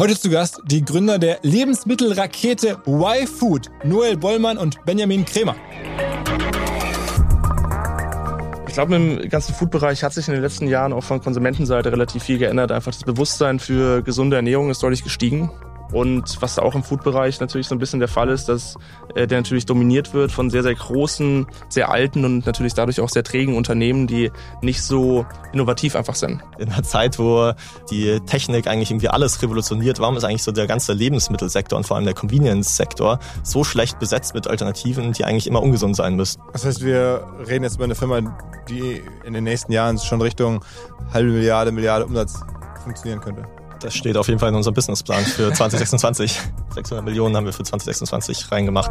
Heute zu Gast die Gründer der Lebensmittelrakete Y-Food, Noel Bollmann und Benjamin Kremer. Ich glaube, im ganzen Food-Bereich hat sich in den letzten Jahren auch von Konsumentenseite relativ viel geändert. Einfach das Bewusstsein für gesunde Ernährung ist deutlich gestiegen. Und was auch im Food-Bereich natürlich so ein bisschen der Fall ist, dass äh, der natürlich dominiert wird von sehr, sehr großen, sehr alten und natürlich dadurch auch sehr trägen Unternehmen, die nicht so innovativ einfach sind. In einer Zeit, wo die Technik eigentlich irgendwie alles revolutioniert, warum ist eigentlich so der ganze Lebensmittelsektor und vor allem der Convenience-Sektor so schlecht besetzt mit Alternativen, die eigentlich immer ungesund sein müssen? Das heißt, wir reden jetzt über eine Firma, die in den nächsten Jahren schon Richtung halbe Milliarde, Milliarde Umsatz funktionieren könnte. Das steht auf jeden Fall in unserem Businessplan für 2026. 600 Millionen haben wir für 2026 reingemacht.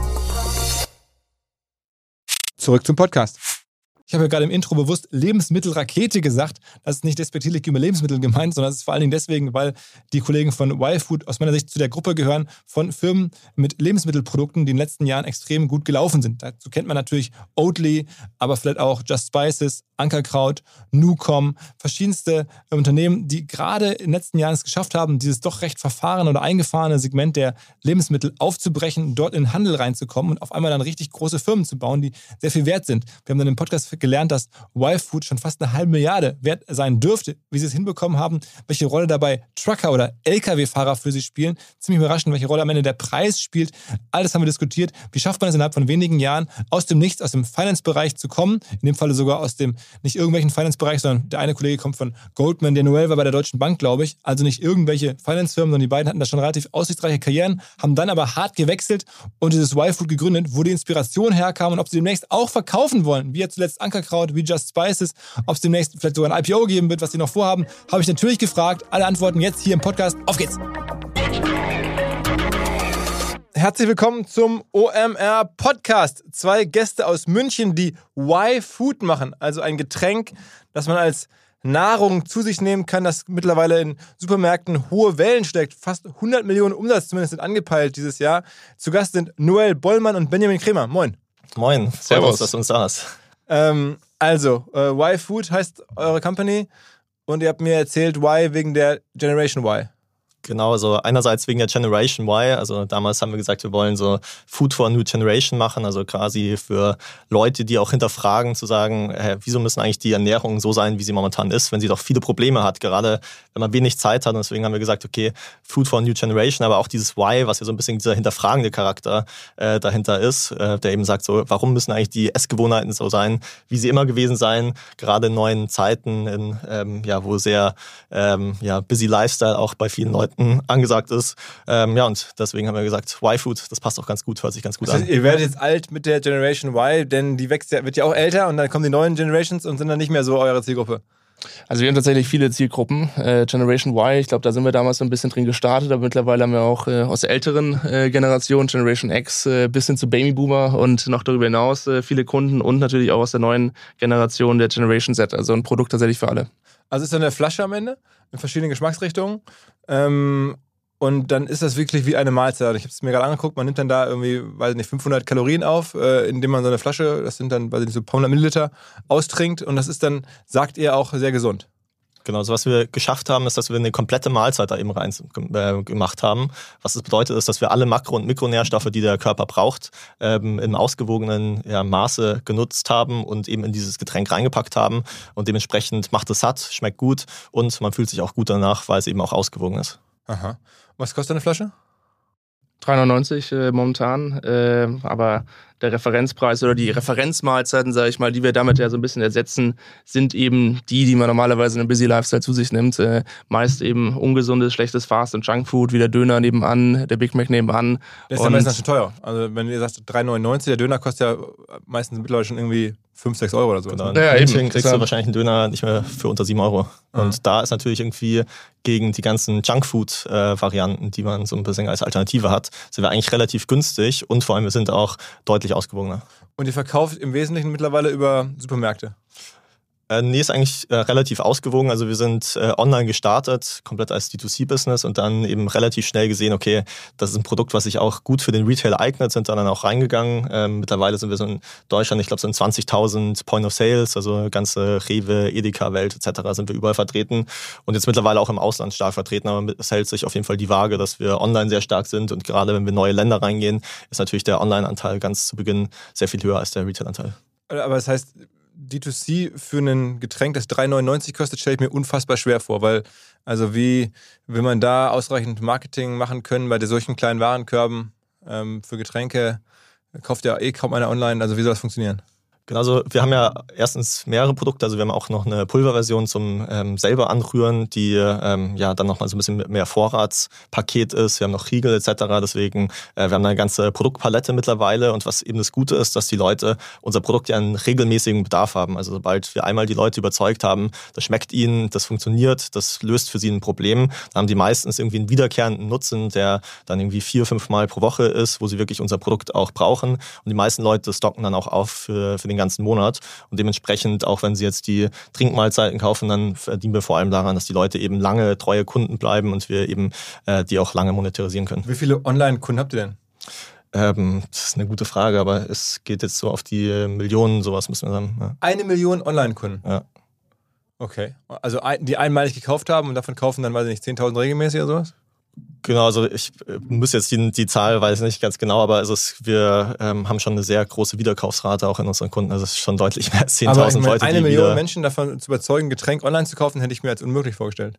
Zurück zum Podcast. Ich habe ja gerade im Intro bewusst Lebensmittelrakete gesagt. Das ist nicht despektierlich über Lebensmittel gemeint, sondern es ist vor allen Dingen deswegen, weil die Kollegen von Y-Food aus meiner Sicht zu der Gruppe gehören von Firmen mit Lebensmittelprodukten, die in den letzten Jahren extrem gut gelaufen sind. Dazu kennt man natürlich Oatly, aber vielleicht auch Just Spices, Ankerkraut, Nucom, verschiedenste Unternehmen, die gerade in den letzten Jahren es geschafft haben, dieses doch recht verfahrene oder eingefahrene Segment der Lebensmittel aufzubrechen, dort in den Handel reinzukommen und auf einmal dann richtig große Firmen zu bauen, die sehr viel wert sind. Wir haben dann im Podcast gelernt, dass Y-Food schon fast eine halbe Milliarde wert sein dürfte. Wie sie es hinbekommen haben, welche Rolle dabei Trucker oder Lkw-Fahrer für sie spielen. Ziemlich überraschend, welche Rolle am Ende der Preis spielt. Alles haben wir diskutiert. Wie schafft man es innerhalb von wenigen Jahren, aus dem Nichts, aus dem Finance-Bereich zu kommen? In dem Falle sogar aus dem nicht irgendwelchen Finance-Bereich, sondern der eine Kollege kommt von Goldman, der Noel war bei der Deutschen Bank, glaube ich. Also nicht irgendwelche Finance-Firmen, sondern die beiden hatten da schon relativ aussichtsreiche Karrieren, haben dann aber hart gewechselt und dieses Y-Food gegründet, wo die Inspiration herkam und ob sie demnächst auch verkaufen wollen, wie ja zuletzt Ankerkraut, wie Just Spices, ob es demnächst vielleicht sogar ein IPO geben wird, was sie noch vorhaben, habe ich natürlich gefragt. Alle Antworten jetzt hier im Podcast. Auf geht's! Herzlich willkommen zum OMR Podcast. Zwei Gäste aus München, die Y-Food machen, also ein Getränk, das man als Nahrung zu sich nehmen kann, das mittlerweile in Supermärkten hohe Wellen steckt. Fast 100 Millionen Umsatz zumindest sind angepeilt dieses Jahr. Zu Gast sind Noel Bollmann und Benjamin Kremer. Moin. Moin, servus, servus. dass du uns da hast. Ähm, also, äh, Y-Food heißt eure Company und ihr habt mir erzählt, Y wegen der Generation Y. Genau, also einerseits wegen der Generation Y. Also damals haben wir gesagt, wir wollen so Food for a New Generation machen, also quasi für Leute, die auch hinterfragen, zu sagen, hey, wieso müssen eigentlich die Ernährung so sein, wie sie momentan ist, wenn sie doch viele Probleme hat, gerade wenn man wenig Zeit hat. Und deswegen haben wir gesagt, okay, Food for a New Generation, aber auch dieses Y, was ja so ein bisschen dieser hinterfragende Charakter äh, dahinter ist, äh, der eben sagt, so, warum müssen eigentlich die Essgewohnheiten so sein, wie sie immer gewesen sein, gerade in neuen Zeiten, in, ähm, ja, wo sehr ähm, ja, busy Lifestyle auch bei vielen Leuten Leuten angesagt ist. Ähm, ja, und deswegen haben wir gesagt, Y-Food, das passt auch ganz gut, hört sich ganz gut das heißt, an. Ihr werdet jetzt alt mit der Generation Y, denn die wächst ja, wird ja auch älter und dann kommen die neuen Generations und sind dann nicht mehr so eure Zielgruppe. Also wir haben tatsächlich viele Zielgruppen. Äh, Generation Y, ich glaube, da sind wir damals so ein bisschen drin gestartet, aber mittlerweile haben wir auch äh, aus der älteren äh, Generation, Generation X, äh, bis hin zu Babyboomer und noch darüber hinaus äh, viele Kunden und natürlich auch aus der neuen Generation der Generation Z. Also ein Produkt tatsächlich für alle. Also ist dann eine Flasche am Ende in verschiedenen Geschmacksrichtungen. Ähm, und dann ist das wirklich wie eine Mahlzeit. Ich habe es mir gerade angeguckt, man nimmt dann da irgendwie, weiß nicht, 500 Kalorien auf, äh, indem man so eine Flasche, das sind dann, weiß ich nicht, so ein paar hundert Milliliter, austrinkt. Und das ist dann, sagt ihr, auch sehr gesund. Genau, also was wir geschafft haben, ist, dass wir eine komplette Mahlzeit da eben rein äh, gemacht haben. Was das bedeutet, ist, dass wir alle Makro- und Mikronährstoffe, die der Körper braucht, ähm, im ausgewogenen ja, Maße genutzt haben und eben in dieses Getränk reingepackt haben. Und dementsprechend macht es satt, schmeckt gut und man fühlt sich auch gut danach, weil es eben auch ausgewogen ist. Aha. Was kostet eine Flasche? 3,99 äh, momentan, äh, aber der Referenzpreis oder die Referenzmahlzeiten, sage ich mal, die wir damit ja so ein bisschen ersetzen, sind eben die, die man normalerweise in einem Busy Lifestyle zu sich nimmt. Äh, meist eben ungesundes, schlechtes Fast- und Junkfood, wie der Döner nebenan, der Big Mac nebenan. Der ist ja meistens schon teuer. Also wenn ihr sagt 3,99, der Döner kostet ja meistens mittlerweile schon irgendwie 5, 6 Euro oder so. Genau. Ja, eben. München kriegst du wahrscheinlich einen Döner nicht mehr für unter 7 Euro. Und Mhm. da ist natürlich irgendwie gegen die ganzen Junkfood-Varianten, die man so ein bisschen als Alternative hat, sind wir eigentlich relativ günstig und vor allem wir sind auch deutlich ausgewogener. Und ihr verkauft im Wesentlichen mittlerweile über Supermärkte. Äh, nee, ist eigentlich äh, relativ ausgewogen. Also wir sind äh, online gestartet, komplett als D2C-Business und dann eben relativ schnell gesehen, okay, das ist ein Produkt, was sich auch gut für den Retail eignet, sind dann auch reingegangen. Ähm, mittlerweile sind wir so in Deutschland, ich glaube, so in 20.000 Point of Sales, also ganze Rewe, Edeka-Welt etc. sind wir überall vertreten und jetzt mittlerweile auch im Ausland stark vertreten, aber es hält sich auf jeden Fall die Waage, dass wir online sehr stark sind und gerade wenn wir neue Länder reingehen, ist natürlich der Online-Anteil ganz zu Beginn sehr viel höher als der Retail-Anteil. Aber das heißt, D2C für ein Getränk, das 3,99 kostet, stelle ich mir unfassbar schwer vor, weil, also wie will man da ausreichend Marketing machen können bei solchen kleinen Warenkörben ähm, für Getränke? Kauft ja eh kaum einer online, also wie soll das funktionieren? Genau, also wir haben ja erstens mehrere Produkte, also wir haben auch noch eine Pulverversion zum ähm, selber anrühren, die ähm, ja dann nochmal so ein bisschen mehr Vorratspaket ist. Wir haben noch Riegel etc. Deswegen, äh, wir haben eine ganze Produktpalette mittlerweile und was eben das Gute ist, dass die Leute unser Produkt ja einen regelmäßigen Bedarf haben. Also sobald wir einmal die Leute überzeugt haben, das schmeckt ihnen, das funktioniert, das löst für sie ein Problem, dann haben die meistens irgendwie einen wiederkehrenden Nutzen, der dann irgendwie vier, fünf Mal pro Woche ist, wo sie wirklich unser Produkt auch brauchen. Und die meisten Leute stocken dann auch auf für, für den ganzen Monat. Und dementsprechend, auch wenn sie jetzt die Trinkmahlzeiten kaufen, dann verdienen wir vor allem daran, dass die Leute eben lange treue Kunden bleiben und wir eben äh, die auch lange monetarisieren können. Wie viele Online-Kunden habt ihr denn? Ähm, das ist eine gute Frage, aber es geht jetzt so auf die Millionen, sowas müssen wir sagen. Ja. Eine Million Online-Kunden. Ja. Okay. Also die einmalig gekauft haben und davon kaufen dann, weiß ich nicht, 10.000 regelmäßig oder sowas? Genau, also ich äh, muss jetzt die, die Zahl, weiß ich nicht ganz genau, aber also es, wir ähm, haben schon eine sehr große Wiederkaufsrate auch in unseren Kunden. Also es ist schon deutlich mehr als 10.000 Aber ich meine, Leute, eine Million Menschen davon zu überzeugen, Getränk online zu kaufen, hätte ich mir als unmöglich vorgestellt.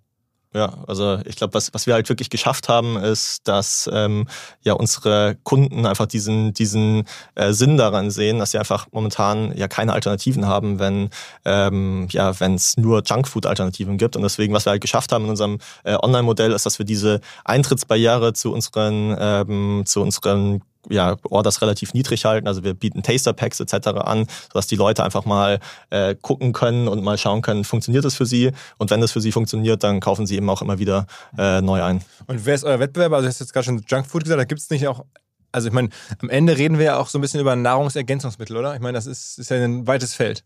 Ja, also ich glaube, was, was wir halt wirklich geschafft haben, ist, dass ähm, ja unsere Kunden einfach diesen, diesen äh, Sinn daran sehen, dass sie einfach momentan ja keine Alternativen haben, wenn ähm, ja, wenn es nur Junkfood-Alternativen gibt. Und deswegen, was wir halt geschafft haben in unserem äh, Online-Modell, ist, dass wir diese Eintrittsbarriere zu unseren, ähm, zu unseren ja, Orders relativ niedrig halten. Also wir bieten Taster Packs etc. an, sodass die Leute einfach mal äh, gucken können und mal schauen können, funktioniert das für sie? Und wenn das für sie funktioniert, dann kaufen sie eben auch immer wieder äh, neu ein. Und wer ist euer Wettbewerber? Also, du hast jetzt gerade schon Junkfood gesagt, da gibt es nicht auch. Also, ich meine, am Ende reden wir ja auch so ein bisschen über Nahrungsergänzungsmittel, oder? Ich meine, das ist, ist ja ein weites Feld.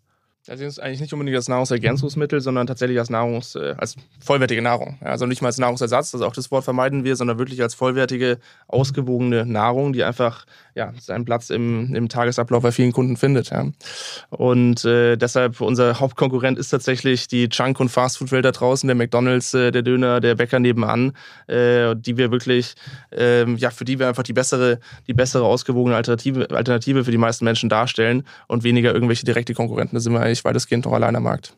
Also ist eigentlich nicht unbedingt als Nahrungsergänzungsmittel, sondern tatsächlich als Nahrungs, äh, als vollwertige Nahrung. Also nicht mal als Nahrungsersatz, also auch das Wort vermeiden wir, sondern wirklich als vollwertige, ausgewogene Nahrung, die einfach ja, seinen Platz im, im Tagesablauf bei vielen Kunden findet. Ja. Und äh, deshalb unser Hauptkonkurrent ist tatsächlich die Junk- und Fastfood-Welt da draußen, der McDonalds, äh, der Döner, der Bäcker nebenan, äh, die wir wirklich, ähm, ja, für die wir einfach die bessere, die bessere ausgewogene Alternative, Alternative für die meisten Menschen darstellen und weniger irgendwelche direkte Konkurrenten. Da sind wir eigentlich weitestgehend noch allein am Markt.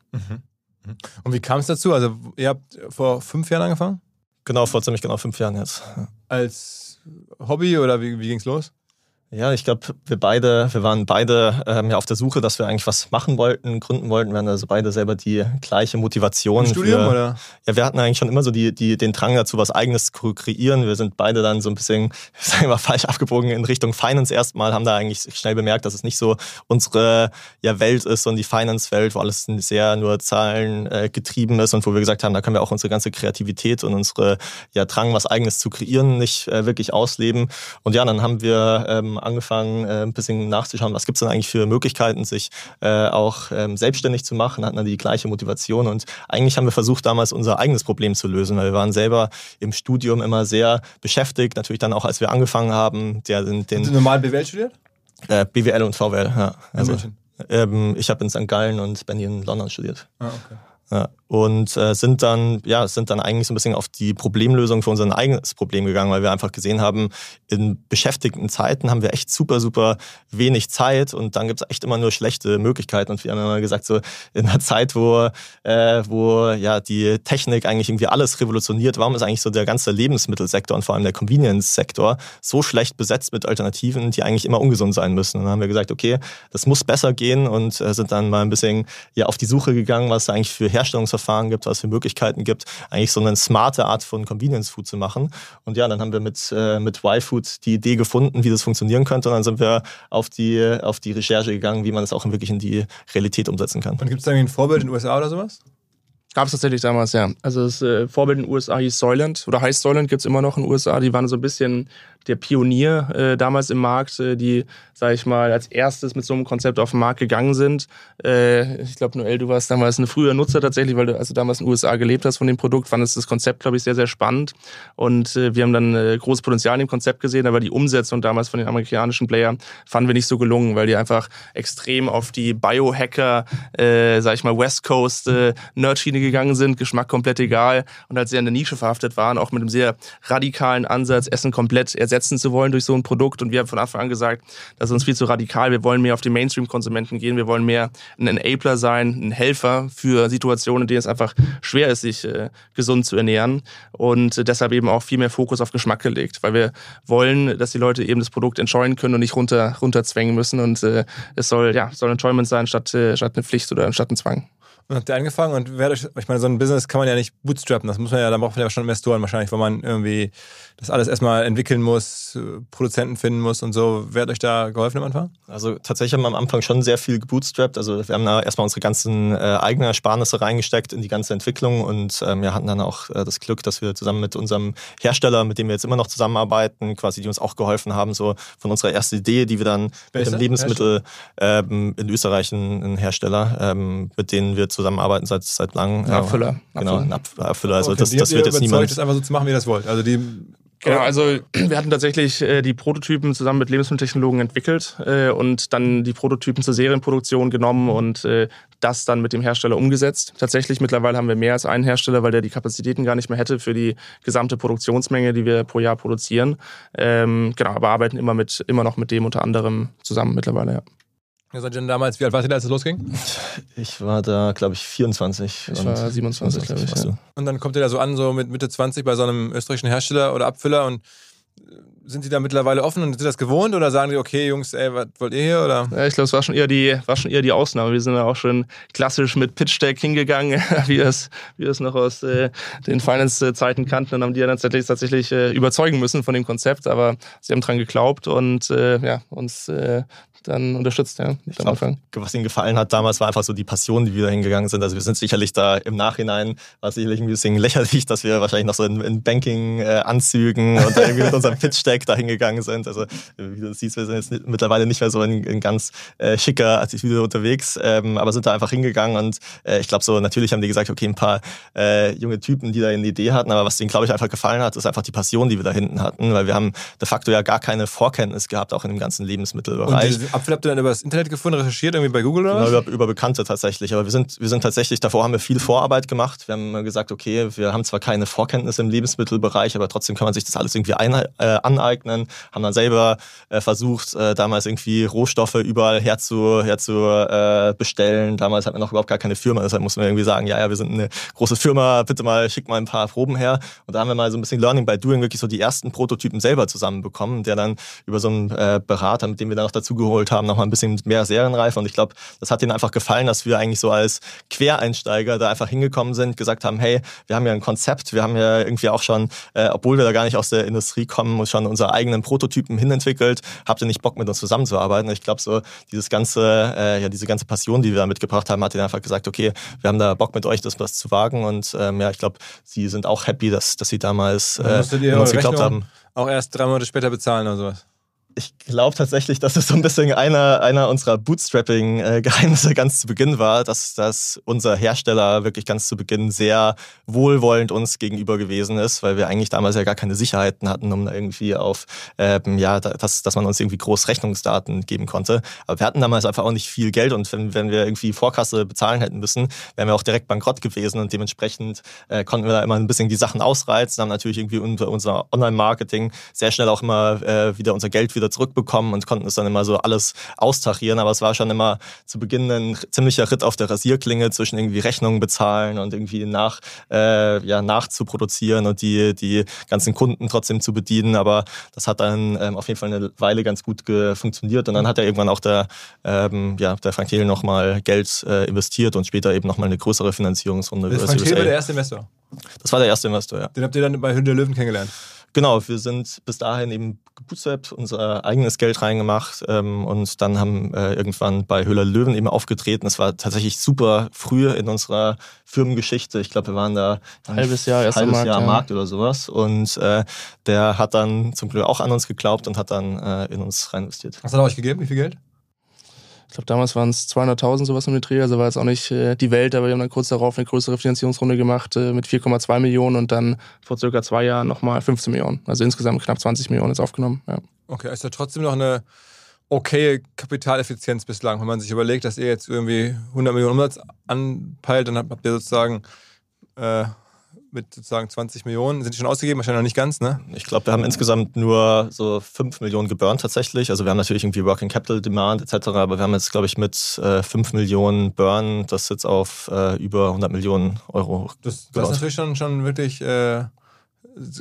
Und wie kam es dazu? Also, ihr habt vor fünf Jahren angefangen? Genau, vor ziemlich genau fünf Jahren jetzt. Als Hobby oder wie, wie ging es los? Ja, ich glaube, wir beide, wir waren beide ähm, ja auf der Suche, dass wir eigentlich was machen wollten, gründen wollten. Wir hatten also beide selber die gleiche Motivation. Im Studium, für, oder? Ja, wir hatten eigentlich schon immer so die, die, den Drang dazu, was Eigenes zu kreieren. Wir sind beide dann so ein bisschen, sagen wir mal, falsch abgebogen in Richtung Finance erstmal, haben da eigentlich schnell bemerkt, dass es nicht so unsere ja, Welt ist und die Finance-Welt, wo alles sehr nur Zahlen äh, getrieben ist und wo wir gesagt haben, da können wir auch unsere ganze Kreativität und unsere ja, Drang, was Eigenes zu kreieren, nicht äh, wirklich ausleben. Und ja, dann haben wir ähm, angefangen, äh, ein bisschen nachzuschauen, was gibt es denn eigentlich für Möglichkeiten, sich äh, auch ähm, selbstständig zu machen, hatten dann die gleiche Motivation und eigentlich haben wir versucht, damals unser eigenes Problem zu lösen, weil wir waren selber im Studium immer sehr beschäftigt, natürlich dann auch, als wir angefangen haben, der, den, Hast du den normal BWL studiert? äh, BWL und VWL, ja. Also, ähm, ich habe in St. Gallen und Benny in London studiert. Ah, okay. Ja, und äh, sind dann ja sind dann eigentlich so ein bisschen auf die Problemlösung für unser eigenes Problem gegangen, weil wir einfach gesehen haben, in beschäftigten Zeiten haben wir echt super super wenig Zeit und dann gibt's echt immer nur schlechte Möglichkeiten und wir haben immer gesagt so in einer Zeit, wo äh, wo ja die Technik eigentlich irgendwie alles revolutioniert, warum ist eigentlich so der ganze Lebensmittelsektor und vor allem der Convenience-Sektor so schlecht besetzt mit Alternativen, die eigentlich immer ungesund sein müssen? Und dann haben wir gesagt, okay, das muss besser gehen und äh, sind dann mal ein bisschen ja auf die Suche gegangen, was eigentlich für Herstellungsverfahren gibt, was es für Möglichkeiten gibt, eigentlich so eine smarte Art von Convenience Food zu machen. Und ja, dann haben wir mit, äh, mit Y-Food die Idee gefunden, wie das funktionieren könnte. Und dann sind wir auf die, auf die Recherche gegangen, wie man das auch wirklich in die Realität umsetzen kann. Und gibt es da irgendwie ein Vorbild in den USA oder sowas? Gab es tatsächlich damals, ja. Also das äh, Vorbild in den USA hieß Soylent oder heißt Soylent, gibt's immer noch in den USA. Die waren so ein bisschen der Pionier äh, damals im Markt, äh, die, sag ich mal, als erstes mit so einem Konzept auf den Markt gegangen sind. Äh, ich glaube, Noel, du warst damals ein früher Nutzer tatsächlich, weil du also damals in den USA gelebt hast von dem Produkt, fandest das Konzept, glaube ich, sehr, sehr spannend. Und äh, wir haben dann äh, großes Potenzial in dem Konzept gesehen, aber die Umsetzung damals von den amerikanischen Playern fanden wir nicht so gelungen, weil die einfach extrem auf die Biohacker, äh, sag ich mal, West Coast äh, Nerdschiene gegangen sind, Geschmack komplett egal und halt sehr in der Nische verhaftet waren, auch mit einem sehr radikalen Ansatz, Essen komplett ersetzen zu wollen durch so ein Produkt. Und wir haben von Anfang an gesagt, das ist uns viel zu radikal. Wir wollen mehr auf die Mainstream-Konsumenten gehen. Wir wollen mehr ein Enabler sein, ein Helfer für Situationen, in denen es einfach schwer ist, sich äh, gesund zu ernähren. Und äh, deshalb eben auch viel mehr Fokus auf Geschmack gelegt, weil wir wollen, dass die Leute eben das Produkt enjoyen können und nicht runter, runterzwängen müssen. Und äh, es soll, ja, soll Enjoyment sein statt, äh, statt eine Pflicht oder statt ein Zwang. Und habt ihr angefangen und wer hat euch, ich meine, so ein Business kann man ja nicht bootstrappen, das muss man ja, da braucht man ja schon Investoren wahrscheinlich, weil man irgendwie das alles erstmal entwickeln muss, äh, Produzenten finden muss und so. Wer hat euch da geholfen am Anfang? Also tatsächlich haben wir am Anfang schon sehr viel gebootstrapped. Also wir haben da erstmal unsere ganzen äh, eigenen Ersparnisse reingesteckt in die ganze Entwicklung und ähm, wir hatten dann auch äh, das Glück, dass wir zusammen mit unserem Hersteller, mit dem wir jetzt immer noch zusammenarbeiten, quasi die uns auch geholfen haben, so von unserer ersten Idee, die wir dann Wer mit dem? Lebensmittel ähm, in Österreich ein, ein Hersteller, ähm, mit denen wir zusammenarbeiten seit seit langem. Ein Abfüller. Genau, ein Ab- Abfüller. Also Okay, das, das wird jetzt niemand. das einfach so zu machen, wie ihr das wollt. Also die Genau, also wir hatten tatsächlich äh, die Prototypen zusammen mit Lebensmitteltechnologen entwickelt äh, und dann die Prototypen zur Serienproduktion genommen und äh, das dann mit dem Hersteller umgesetzt. Tatsächlich mittlerweile haben wir mehr als einen Hersteller, weil der die Kapazitäten gar nicht mehr hätte für die gesamte Produktionsmenge, die wir pro Jahr produzieren. Ähm, genau, aber arbeiten immer mit immer noch mit dem unter anderem zusammen mittlerweile. Ja. Ihr seid denn damals, wie alt wart ihr da, als es losging? Ich war da, glaube ich, 24. Ich war 27, glaube ich, warst ja. du. Und dann kommt ihr da so an, so mit Mitte 20 bei so einem österreichischen Hersteller oder Abfüller und äh, sind die da mittlerweile offen und sind das gewohnt oder sagen die, okay, Jungs, ey, was wollt ihr hier? Oder? Ja, ich glaube, es war schon eher die, war schon eher die Ausnahme. Wir sind ja auch schon klassisch mit Pitch Deck hingegangen, wie wir es, wie wir es noch aus äh, den Finance-Zeiten kannten und haben die ja dann tatsächlich, tatsächlich äh, überzeugen müssen von dem Konzept, aber sie haben dran geglaubt und äh, ja, uns äh, dann unterstützt, ja, Ich glaub, was ihnen gefallen hat damals, war einfach so die Passion, die wir da hingegangen sind. Also wir sind sicherlich da im Nachhinein, war sicherlich ein bisschen lächerlich, dass wir wahrscheinlich noch so in, in Banking-Anzügen und da irgendwie mit unserem Pitch-Deck da hingegangen sind. Also wie du siehst, wir sind jetzt mittlerweile nicht mehr so in, in ganz äh, schicker Attitüde unterwegs, ähm, aber sind da einfach hingegangen und äh, ich glaube so, natürlich haben die gesagt, okay, ein paar äh, junge Typen, die da eine Idee hatten, aber was denen, glaube ich, einfach gefallen hat, ist einfach die Passion, die wir da hinten hatten, weil wir haben de facto ja gar keine Vorkenntnis gehabt, auch in dem ganzen Und Lebensmittelbereich. diese Apfel habt ihr dann über das Internet gefunden, recherchiert, irgendwie bei Google oder Genau, was? über, über Bekannte tatsächlich. Aber wir sind, wir sind tatsächlich, davor haben wir viel Vorarbeit gemacht. Wir haben gesagt, okay, wir haben zwar keine Vorkenntnisse im Lebensmittelbereich, aber trotzdem kann man sich das alles irgendwie ein, äh, aneignen. Haben dann selber äh, versucht, äh, damals irgendwie Rohstoffe überall herzu, herzu äh, bestellen. Damals hatten wir noch überhaupt gar keine Firma, deshalb mussten wir irgendwie sagen, ja, ja, wir sind eine große Firma, bitte mal, schick mal ein paar Proben her. Und da haben wir mal so ein bisschen Learning by Doing wirklich so die ersten Prototypen selber zusammenbekommen, der dann über so einen äh, Berater, mit dem wir dann noch dazu geholt haben, noch mal ein bisschen mehr Serienreife. Und ich glaube, das hat ihnen einfach gefallen, dass wir eigentlich so als Quereinsteiger da einfach hingekommen sind, gesagt haben, hey, wir haben ja ein Konzept, wir haben ja irgendwie auch schon, äh, obwohl wir da gar nicht aus der Industrie kommen, schon unsere eigenen Prototypen hinentwickelt. Habt ihr nicht Bock, mit uns zusammenzuarbeiten? Ich glaube, so dieses ganze, äh, ja, diese ganze Passion, die wir da mitgebracht haben, hat ihnen einfach gesagt, okay, wir haben da Bock mit euch, das was zu wagen. Und ähm, ja, ich glaube, sie sind auch happy, dass, dass sie damals äh, an uns geglaubt haben. Auch erst drei Monate später bezahlen oder sowas. Ich glaube tatsächlich, dass es so ein bisschen einer, einer unserer Bootstrapping-Geheimnisse ganz zu Beginn war, dass, dass unser Hersteller wirklich ganz zu Beginn sehr wohlwollend uns gegenüber gewesen ist, weil wir eigentlich damals ja gar keine Sicherheiten hatten, um da irgendwie auf, ähm, ja, dass, dass man uns irgendwie groß Rechnungsdaten geben konnte. Aber wir hatten damals einfach auch nicht viel Geld und wenn, wenn wir irgendwie Vorkasse bezahlen hätten müssen, wären wir auch direkt bankrott gewesen und dementsprechend äh, konnten wir da immer ein bisschen die Sachen ausreizen, haben natürlich irgendwie unser, unser Online-Marketing sehr schnell auch immer äh, wieder unser Geld wieder zurückbekommen und konnten es dann immer so alles austachieren. Aber es war schon immer zu Beginn ein ziemlicher Ritt auf der Rasierklinge zwischen irgendwie Rechnungen bezahlen und irgendwie nach, äh, ja, nachzuproduzieren und die, die ganzen Kunden trotzdem zu bedienen. Aber das hat dann ähm, auf jeden Fall eine Weile ganz gut funktioniert. Und dann hat ja irgendwann auch der, ähm, ja, der Frank Thiel nochmal Geld äh, investiert und später eben nochmal eine größere Finanzierungsrunde. Über Frank Thiel war der erste Investor. Das war der erste Investor, ja. Den habt ihr dann bei Hülle der Löwen kennengelernt. Genau, wir sind bis dahin eben gebootstrapped, unser eigenes Geld reingemacht ähm, und dann haben äh, irgendwann bei Höhler Löwen eben aufgetreten. Das war tatsächlich super früh in unserer Firmengeschichte. Ich glaube, wir waren da Ein halbes Jahr erst am halbes Markt, Jahr am ja. Markt oder sowas. Und äh, der hat dann zum Glück auch an uns geglaubt und hat dann äh, in uns rein investiert. Was hat er euch gegeben? Wie viel Geld? Ich glaube, damals waren es 200.000 sowas um den Dreh, also war jetzt auch nicht äh, die Welt, aber wir haben dann kurz darauf eine größere Finanzierungsrunde gemacht äh, mit 4,2 Millionen und dann vor circa zwei Jahren nochmal 15 Millionen. Also insgesamt knapp 20 Millionen jetzt aufgenommen. Ja. Okay, ist ja trotzdem noch eine okaye Kapitaleffizienz bislang. Wenn man sich überlegt, dass ihr jetzt irgendwie 100 Millionen Umsatz anpeilt, dann habt ihr sozusagen äh, mit sozusagen 20 Millionen, sind die schon ausgegeben? Wahrscheinlich noch nicht ganz, ne? Ich glaube, wir haben insgesamt nur so 5 Millionen geburnt tatsächlich. Also wir haben natürlich irgendwie Working Capital Demand etc., aber wir haben jetzt, glaube ich, mit äh, 5 Millionen Burn das jetzt auf äh, über 100 Millionen Euro Das, das ist natürlich schon, schon wirklich äh,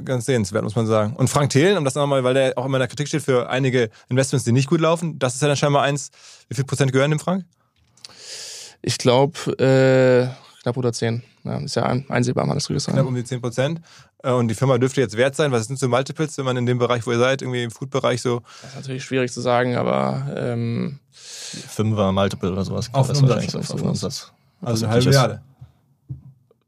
ganz sehenswert, muss man sagen. Und Frank Thelen, um das nochmal, weil der auch immer in der Kritik steht für einige Investments, die nicht gut laufen, das ist ja dann scheinbar eins. Wie viel Prozent gehören dem Frank? Ich glaube, äh, knapp unter 10. Ja, ist ja ein- einsehbar, man das Knapp sagen. um die 10 Prozent. Äh, Und die Firma dürfte jetzt wert sein. Was sind so Multiples, wenn man in dem Bereich, wo ihr seid, irgendwie im Food-Bereich so Das ist natürlich schwierig zu sagen, aber ähm, Fünfer Multiple oder sowas. Auf das wahrscheinlich Umsatz, so auf Umsatz. Also eine Was halbe. Milliarde.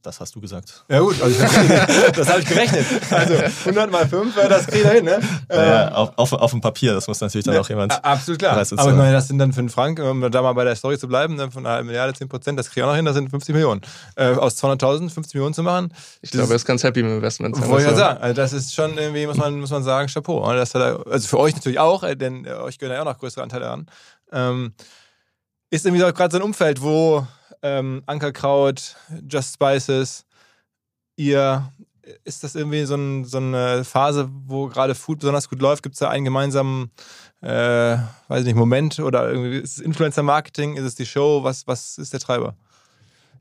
Das hast du gesagt. Ja gut, also das habe ich gerechnet. Also 100 mal 5, das kriegt er hin, ne? Ja, auf, auf, auf dem Papier, das muss natürlich dann auch jemand. Absolut klar. Preis Aber ich so. meine, das sind dann für einen Frank, um da mal bei der Story zu bleiben, dann von einer halben Milliarde 10 Prozent, das kriege ich auch noch hin, das sind 50 Millionen. Äh, aus 200.000 50 Millionen zu machen, ich glaube, er ist ganz happy mit Investments. wollte ich ja Also, sagen. Also das ist schon irgendwie, muss man, muss man sagen, Chapeau. hat er, also für euch natürlich auch, äh, denn äh, euch gehören ja auch noch größere Anteile an. Ähm, ist irgendwie so gerade so ein Umfeld, wo ähm, Ankerkraut, Just Spices, ihr, ist das irgendwie so, ein, so eine Phase, wo gerade Food besonders gut läuft? Gibt es da einen gemeinsamen, äh, weiß ich nicht, Moment oder irgendwie ist es Influencer-Marketing? Ist es die Show? Was, was ist der Treiber?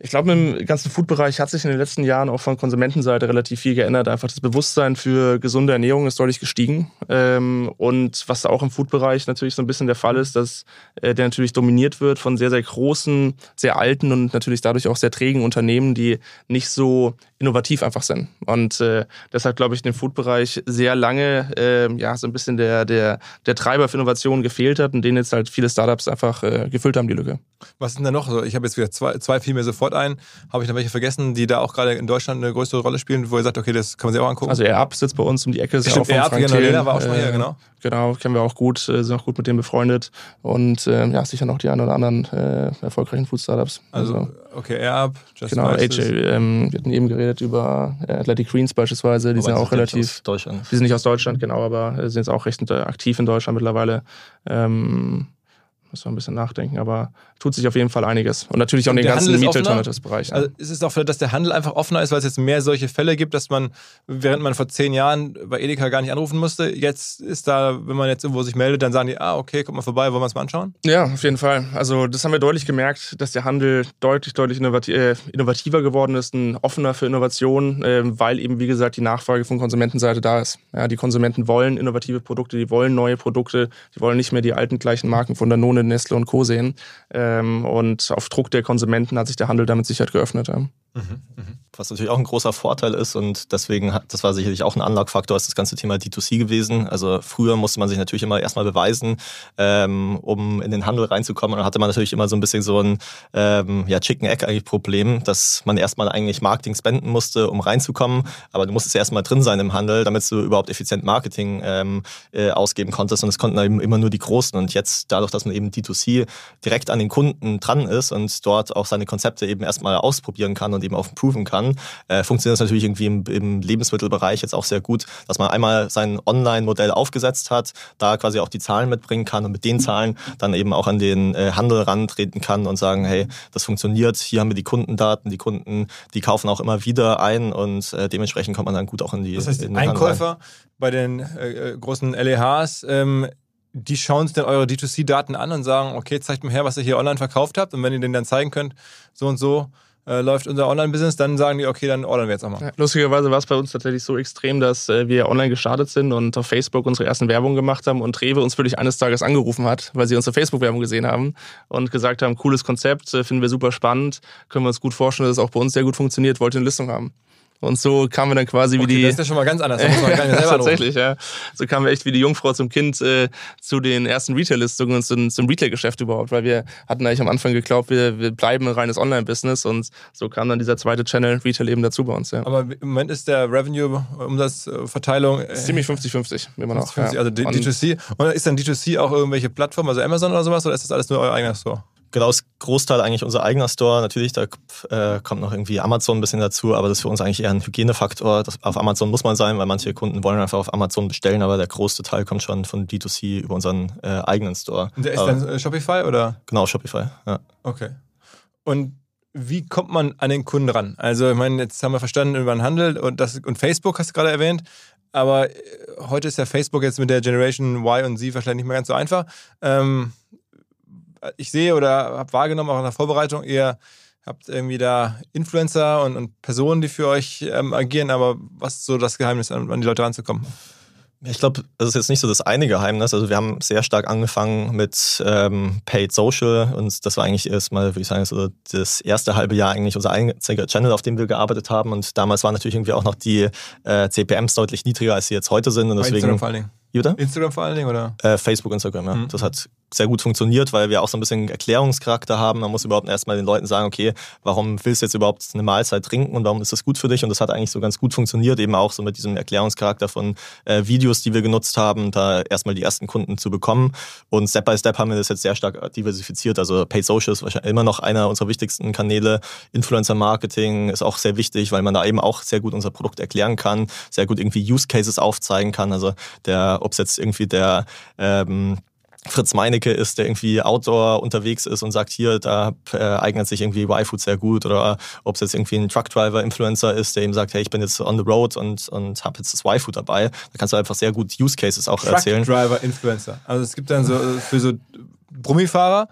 Ich glaube, im ganzen Food-Bereich hat sich in den letzten Jahren auch von Konsumentenseite relativ viel geändert. Einfach das Bewusstsein für gesunde Ernährung ist deutlich gestiegen. Ähm, und was auch im Food-Bereich natürlich so ein bisschen der Fall ist, dass äh, der natürlich dominiert wird von sehr, sehr großen, sehr alten und natürlich dadurch auch sehr trägen Unternehmen, die nicht so innovativ einfach sind. Und äh, deshalb glaube ich, den Food-Bereich sehr lange äh, ja so ein bisschen der, der, der Treiber für Innovation gefehlt hat und den jetzt halt viele Startups einfach äh, gefüllt haben, die Lücke. Was sind da noch? So, ich habe jetzt wieder zwei, zwei fiel mir sofort ein. Habe ich noch welche vergessen, die da auch gerade in Deutschland eine größere Rolle spielen, wo ihr sagt, okay, das kann man sich auch angucken? Also Up sitzt bei uns um die Ecke. Ist Stimmt, ja auch Frank genau. Lena war auch schon mal hier, Äh, genau. Genau, kennen wir auch gut, äh, sind auch gut mit denen befreundet und äh, ja, sicher noch die ein oder anderen äh, erfolgreichen Food-Startups. Also, okay, Air Up, Just genau, AJ, ähm, wir hatten eben geredet über äh, Athletic Greens beispielsweise, die Wobei sind auch relativ, aus Deutschland. die sind nicht aus Deutschland, genau, aber sind jetzt auch recht aktiv in Deutschland mittlerweile. Ähm, Müssen wir ein bisschen nachdenken, aber tut sich auf jeden Fall einiges. Und natürlich auch Und den der ganzen? Miet-Alternatives-Bereich. Also ist es auch vielleicht, dass der Handel einfach offener ist, weil es jetzt mehr solche Fälle gibt, dass man, während man vor zehn Jahren bei Edeka gar nicht anrufen musste, jetzt ist da, wenn man jetzt irgendwo sich meldet, dann sagen die, ah, okay, kommt mal vorbei, wollen wir es mal anschauen? Ja, auf jeden Fall. Also das haben wir deutlich gemerkt, dass der Handel deutlich, deutlich innovati äh, innovativer geworden ist, ein offener für Innovation, äh, weil eben, wie gesagt, die Nachfrage von Konsumentenseite da ist. Ja, die Konsumenten wollen innovative Produkte, die wollen neue Produkte, die wollen nicht mehr die alten gleichen Marken von Danone, Nestle und Co. sehen. Ähm, und auf Druck der Konsumenten hat sich der Handel damit sicher geöffnet. Ja. Was natürlich auch ein großer Vorteil ist und deswegen das war sicherlich auch ein Unlock-Faktor, ist das ganze Thema D2C gewesen. Also früher musste man sich natürlich immer erstmal beweisen, ähm, um in den Handel reinzukommen. Und dann hatte man natürlich immer so ein bisschen so ein ähm, ja, Chicken-Egg eigentlich Problem, dass man erstmal eigentlich Marketing spenden musste, um reinzukommen. Aber du musstest ja erstmal drin sein im Handel, damit du überhaupt effizient Marketing ähm, äh, ausgeben konntest. Und es konnten eben immer nur die Großen. Und jetzt dadurch, dass man eben D2C direkt an den Kunden dran ist und dort auch seine Konzepte eben erstmal ausprobieren kann und eben auch proven kann, äh, funktioniert das natürlich irgendwie im, im Lebensmittelbereich jetzt auch sehr gut, dass man einmal sein Online-Modell aufgesetzt hat, da quasi auch die Zahlen mitbringen kann und mit den Zahlen dann eben auch an den äh, Handel rantreten kann und sagen, hey, das funktioniert, hier haben wir die Kundendaten, die Kunden, die kaufen auch immer wieder ein und äh, dementsprechend kommt man dann gut auch in die Das heißt. Einkäufer bei den äh, äh, großen LEHs, ähm, die schauen sich dann eure D2C-Daten an und sagen, okay, zeigt mir her, was ihr hier online verkauft habt. Und wenn ihr denen dann zeigen könnt, so und so äh, läuft unser Online-Business, dann sagen die, okay, dann ordern wir jetzt auch mal. Ja, lustigerweise war es bei uns tatsächlich so extrem, dass äh, wir online gestartet sind und auf Facebook unsere ersten Werbung gemacht haben und Rewe uns wirklich eines Tages angerufen hat, weil sie unsere Facebook-Werbung gesehen haben und gesagt haben, cooles Konzept, äh, finden wir super spannend, können wir uns gut vorstellen, dass es auch bei uns sehr gut funktioniert, wollt ihr eine Listung haben. Und so kamen wir dann quasi wie Okay, die... das ist ja schon mal ganz anders. Man. Tatsächlich, ja. So kamen wir echt wie die Jungfrau zum Kind äh, zu den ersten Retail-Listungen und zum, zum Retail-Geschäft überhaupt, weil wir hatten eigentlich am Anfang geglaubt, wir, wir bleiben ein reines Online-Business und so kam dann dieser zweite Channel Retail eben dazu bei uns. Ja. Aber im Moment ist der Revenue-Umsatzverteilung äh, Ziemlich 50-50, immer noch. 50, ja. also D- Und D2C. Und ist dann D2C auch irgendwelche Plattformen, also Amazon oder sowas, oder ist das alles nur euer eigener Store? Genau, das Großteil eigentlich unser eigener Store. Natürlich, da äh, kommt noch irgendwie Amazon ein bisschen dazu, aber das ist für uns eigentlich eher ein Hygienefaktor. Das, auf Amazon muss man sein, weil manche Kunden wollen einfach auf Amazon bestellen, aber der größte Teil kommt schon von D2C über unseren äh, eigenen Store. Und der ist aber, dann äh, Shopify oder? genau, Shopify. Ja. Okay. Und wie kommt man an den Kunden ran? Also, ich meine, jetzt haben wir verstanden über den Handel und, das, und Facebook hast du gerade erwähnt. Aber äh, heute ist ja Facebook jetzt mit der Generation Y und Z wahrscheinlich nicht mehr ganz so einfach. Ähm, ich sehe oder habe wahrgenommen, auch in der Vorbereitung, ihr habt irgendwie da Influencer und, und Personen, die für euch ähm, agieren. Aber was ist so das Geheimnis, an, an die Leute ranzukommen? Ich glaube, das ist jetzt nicht so das eine Geheimnis. Also wir haben sehr stark angefangen mit ähm, Paid Social und das war eigentlich erstmal, würde ich sagen, so das erste halbe Jahr eigentlich unser einziger Channel, auf dem wir gearbeitet haben. Und damals waren natürlich irgendwie auch noch die äh, CPMs deutlich niedriger, als sie jetzt heute sind. Und deswegen. Instagram vor allen Dingen. Bitte? Instagram vor allen Dingen, oder? Äh, Facebook, Instagram, ja. Mhm. Das hat sehr gut funktioniert, weil wir auch so ein bisschen Erklärungscharakter haben. Man muss überhaupt erstmal den Leuten sagen, okay, warum willst du jetzt überhaupt eine Mahlzeit trinken und warum ist das gut für dich? Und das hat eigentlich so ganz gut funktioniert, eben auch so mit diesem Erklärungscharakter von äh, Videos, die wir genutzt haben, da erstmal die ersten Kunden zu bekommen. Und Step by Step haben wir das jetzt sehr stark diversifiziert. Also Paid Social ist wahrscheinlich immer noch einer unserer wichtigsten Kanäle. Influencer Marketing ist auch sehr wichtig, weil man da eben auch sehr gut unser Produkt erklären kann, sehr gut irgendwie Use Cases aufzeigen kann. Also der, ob es jetzt irgendwie der ähm, Fritz Meinecke ist, der irgendwie Outdoor unterwegs ist und sagt, hier, da äh, eignet sich irgendwie Y-Food sehr gut. Oder ob es jetzt irgendwie ein Truckdriver-Influencer ist, der eben sagt, hey, ich bin jetzt on the road und, und habe jetzt das Y-Food dabei. Da kannst du einfach sehr gut Use Cases auch erzählen. Truck-Driver, Influencer. Also es gibt dann so äh, für so Brummifahrer,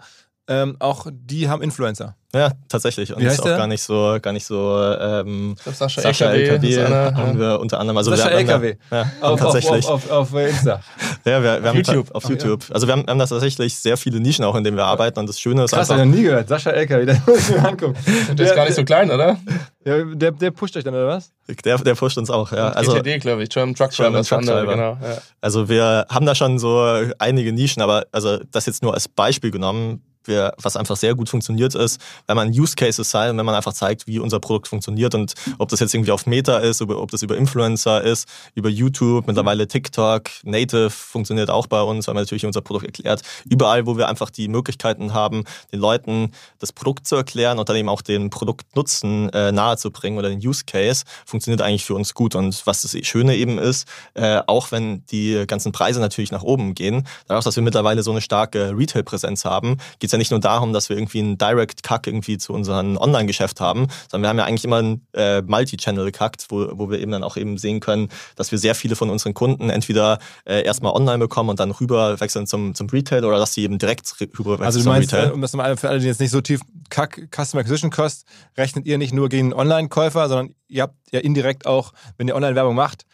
ähm, auch die haben Influencer. Ja, tatsächlich. Und Wie das heißt ist auch der? gar nicht so, gar nicht so ähm, glaub, Sascha, Sascha LKW, LKW, ist einer, haben ja. wir unter anderem. Also Sascha wir haben da- LKW. Ja, Auf, tatsächlich. Auf, auf, auf, auf Insta. ja, wir, wir haben YouTube. Auf Ach, ja. YouTube. Also wir haben, haben da tatsächlich sehr viele Nischen auch, in denen wir arbeiten. Und das Schöne ist Krass, einfach. ich noch nie gehört. Sascha LKW, der muss ich mir angucken. Der ist gar nicht so klein, oder? Der, der, der pusht euch dann, oder was? Der, der pusht uns auch, ja. Also, GTD, glaube ich. German Truck German Driver. ist Truck Driver. Genau, ja. Also wir haben da schon so einige Nischen, aber also das jetzt nur als Beispiel genommen. Wir, was einfach sehr gut funktioniert ist, wenn man Use Cases zeigt, wenn man einfach zeigt, wie unser Produkt funktioniert und ob das jetzt irgendwie auf Meta ist, ob das über Influencer ist, über YouTube, mittlerweile TikTok, Native funktioniert auch bei uns, weil man natürlich unser Produkt erklärt. Überall, wo wir einfach die Möglichkeiten haben, den Leuten das Produkt zu erklären und dann eben auch den Produktnutzen äh, nahezubringen oder den Use Case, funktioniert eigentlich für uns gut. Und was das Schöne eben ist, äh, auch wenn die ganzen Preise natürlich nach oben gehen, dadurch, dass wir mittlerweile so eine starke Retail-Präsenz haben, geht es ja nicht nur darum, dass wir irgendwie einen Direct-Cut irgendwie zu unserem Online-Geschäft haben, sondern wir haben ja eigentlich immer einen äh, Multi-Channel-Cut, wo, wo wir eben dann auch eben sehen können, dass wir sehr viele von unseren Kunden entweder äh, erstmal online bekommen und dann rüber wechseln zum, zum Retail oder dass sie eben direkt rüber wechseln Also du zum meinst, Retail. äh, um das nochmal für alle, die jetzt nicht so tief Kack Customer Acquisition Cost, rechnet ihr nicht nur gegen Online-Käufer, sondern ihr habt ja indirekt auch, wenn ihr Online-Werbung macht,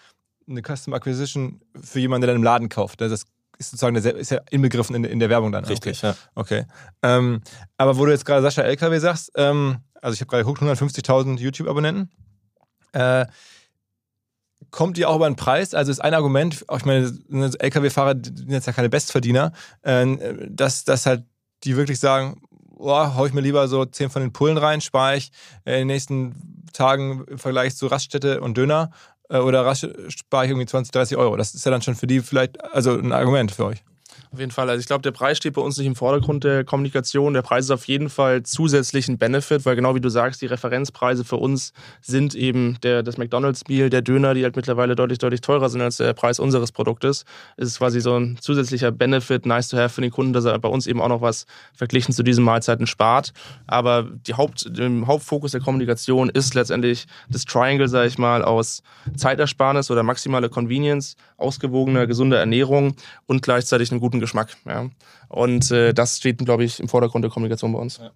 eine Customer Acquisition für jemanden, der dann im Laden kauft. Das ist sozusagen der, ist ja inbegriffen in, in der Werbung dann. Richtig, okay. ja. Okay. Ähm, aber wo du jetzt gerade Sascha LKW sagst, ähm, also ich habe gerade geguckt, 150.000 YouTube-Abonnenten. Äh, kommt ihr auch über den Preis? Also ist ein Argument, auch ich meine, LKW-Fahrer sind jetzt ja keine Bestverdiener, äh, dass, dass halt die wirklich sagen, boah, hau ich mir lieber so 10 von den Pullen rein, spare ich äh, in den nächsten Tagen im Vergleich zu Raststätte und Döner oder Raststätte spare ich irgendwie 20, 30 Euro. Das ist ja dann schon für die vielleicht, also ein Argument für euch. Auf jeden Fall. Also ich glaube, der Preis steht bei uns nicht im Vordergrund der Kommunikation. Der Preis ist auf jeden Fall zusätzlich ein Benefit, weil genau wie du sagst, die Referenzpreise für uns sind eben der, das McDonalds-Meal, der Döner, die halt mittlerweile deutlich, deutlich teurer sind als der Preis unseres Produktes. Es ist quasi so ein zusätzlicher Benefit, nice to have für den Kunden, dass er bei uns eben auch noch was verglichen zu diesen Mahlzeiten spart. Aber die Haupt, der Hauptfokus der Kommunikation ist letztendlich das Triangle, sage ich mal, aus Zeitersparnis oder maximale Convenience, ausgewogener, gesunder Ernährung und gleichzeitig einen guten Geschmack. Ja. Und äh, das steht, glaube ich, im Vordergrund der Kommunikation bei uns. Ja.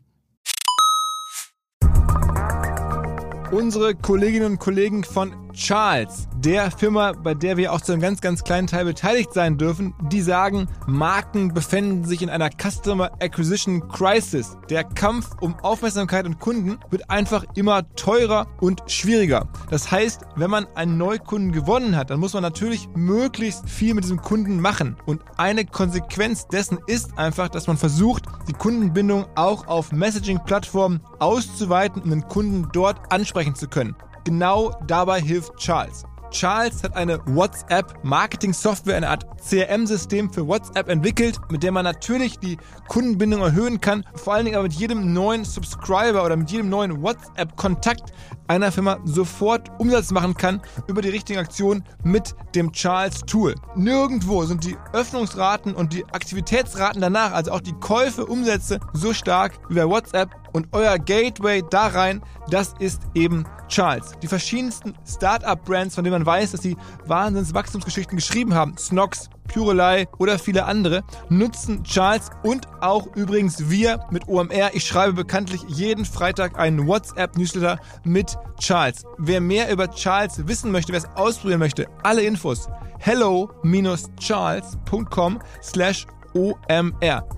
Unsere Kolleginnen und Kollegen von Charles, der Firma, bei der wir auch zu einem ganz, ganz kleinen Teil beteiligt sein dürfen, die sagen, Marken befinden sich in einer Customer Acquisition Crisis. Der Kampf um Aufmerksamkeit und Kunden wird einfach immer teurer und schwieriger. Das heißt, wenn man einen Neukunden gewonnen hat, dann muss man natürlich möglichst viel mit diesem Kunden machen. Und eine Konsequenz dessen ist einfach, dass man versucht, die Kundenbindung auch auf Messaging-Plattformen auszuweiten, um den Kunden dort ansprechen zu können. Genau dabei hilft Charles. Charles hat eine WhatsApp-Marketing-Software, eine Art CRM-System für WhatsApp entwickelt, mit der man natürlich die Kundenbindung erhöhen kann, vor allen Dingen aber mit jedem neuen Subscriber oder mit jedem neuen WhatsApp-Kontakt einer Firma sofort Umsatz machen kann über die richtigen Aktionen mit dem Charles-Tool. Nirgendwo sind die Öffnungsraten und die Aktivitätsraten danach, also auch die Käufe, Umsätze, so stark wie bei WhatsApp und euer Gateway da rein, das ist eben Charles. Die verschiedensten Startup-Brands, von denen man weiß, dass sie Wahnsinns-Wachstumsgeschichten geschrieben haben, Snox, Purelei oder viele andere, nutzen Charles und auch übrigens wir mit OMR. Ich schreibe bekanntlich jeden Freitag einen WhatsApp-Newsletter mit Charles. Wer mehr über Charles wissen möchte, wer es ausprobieren möchte, alle Infos hello-charles.com slash OMR.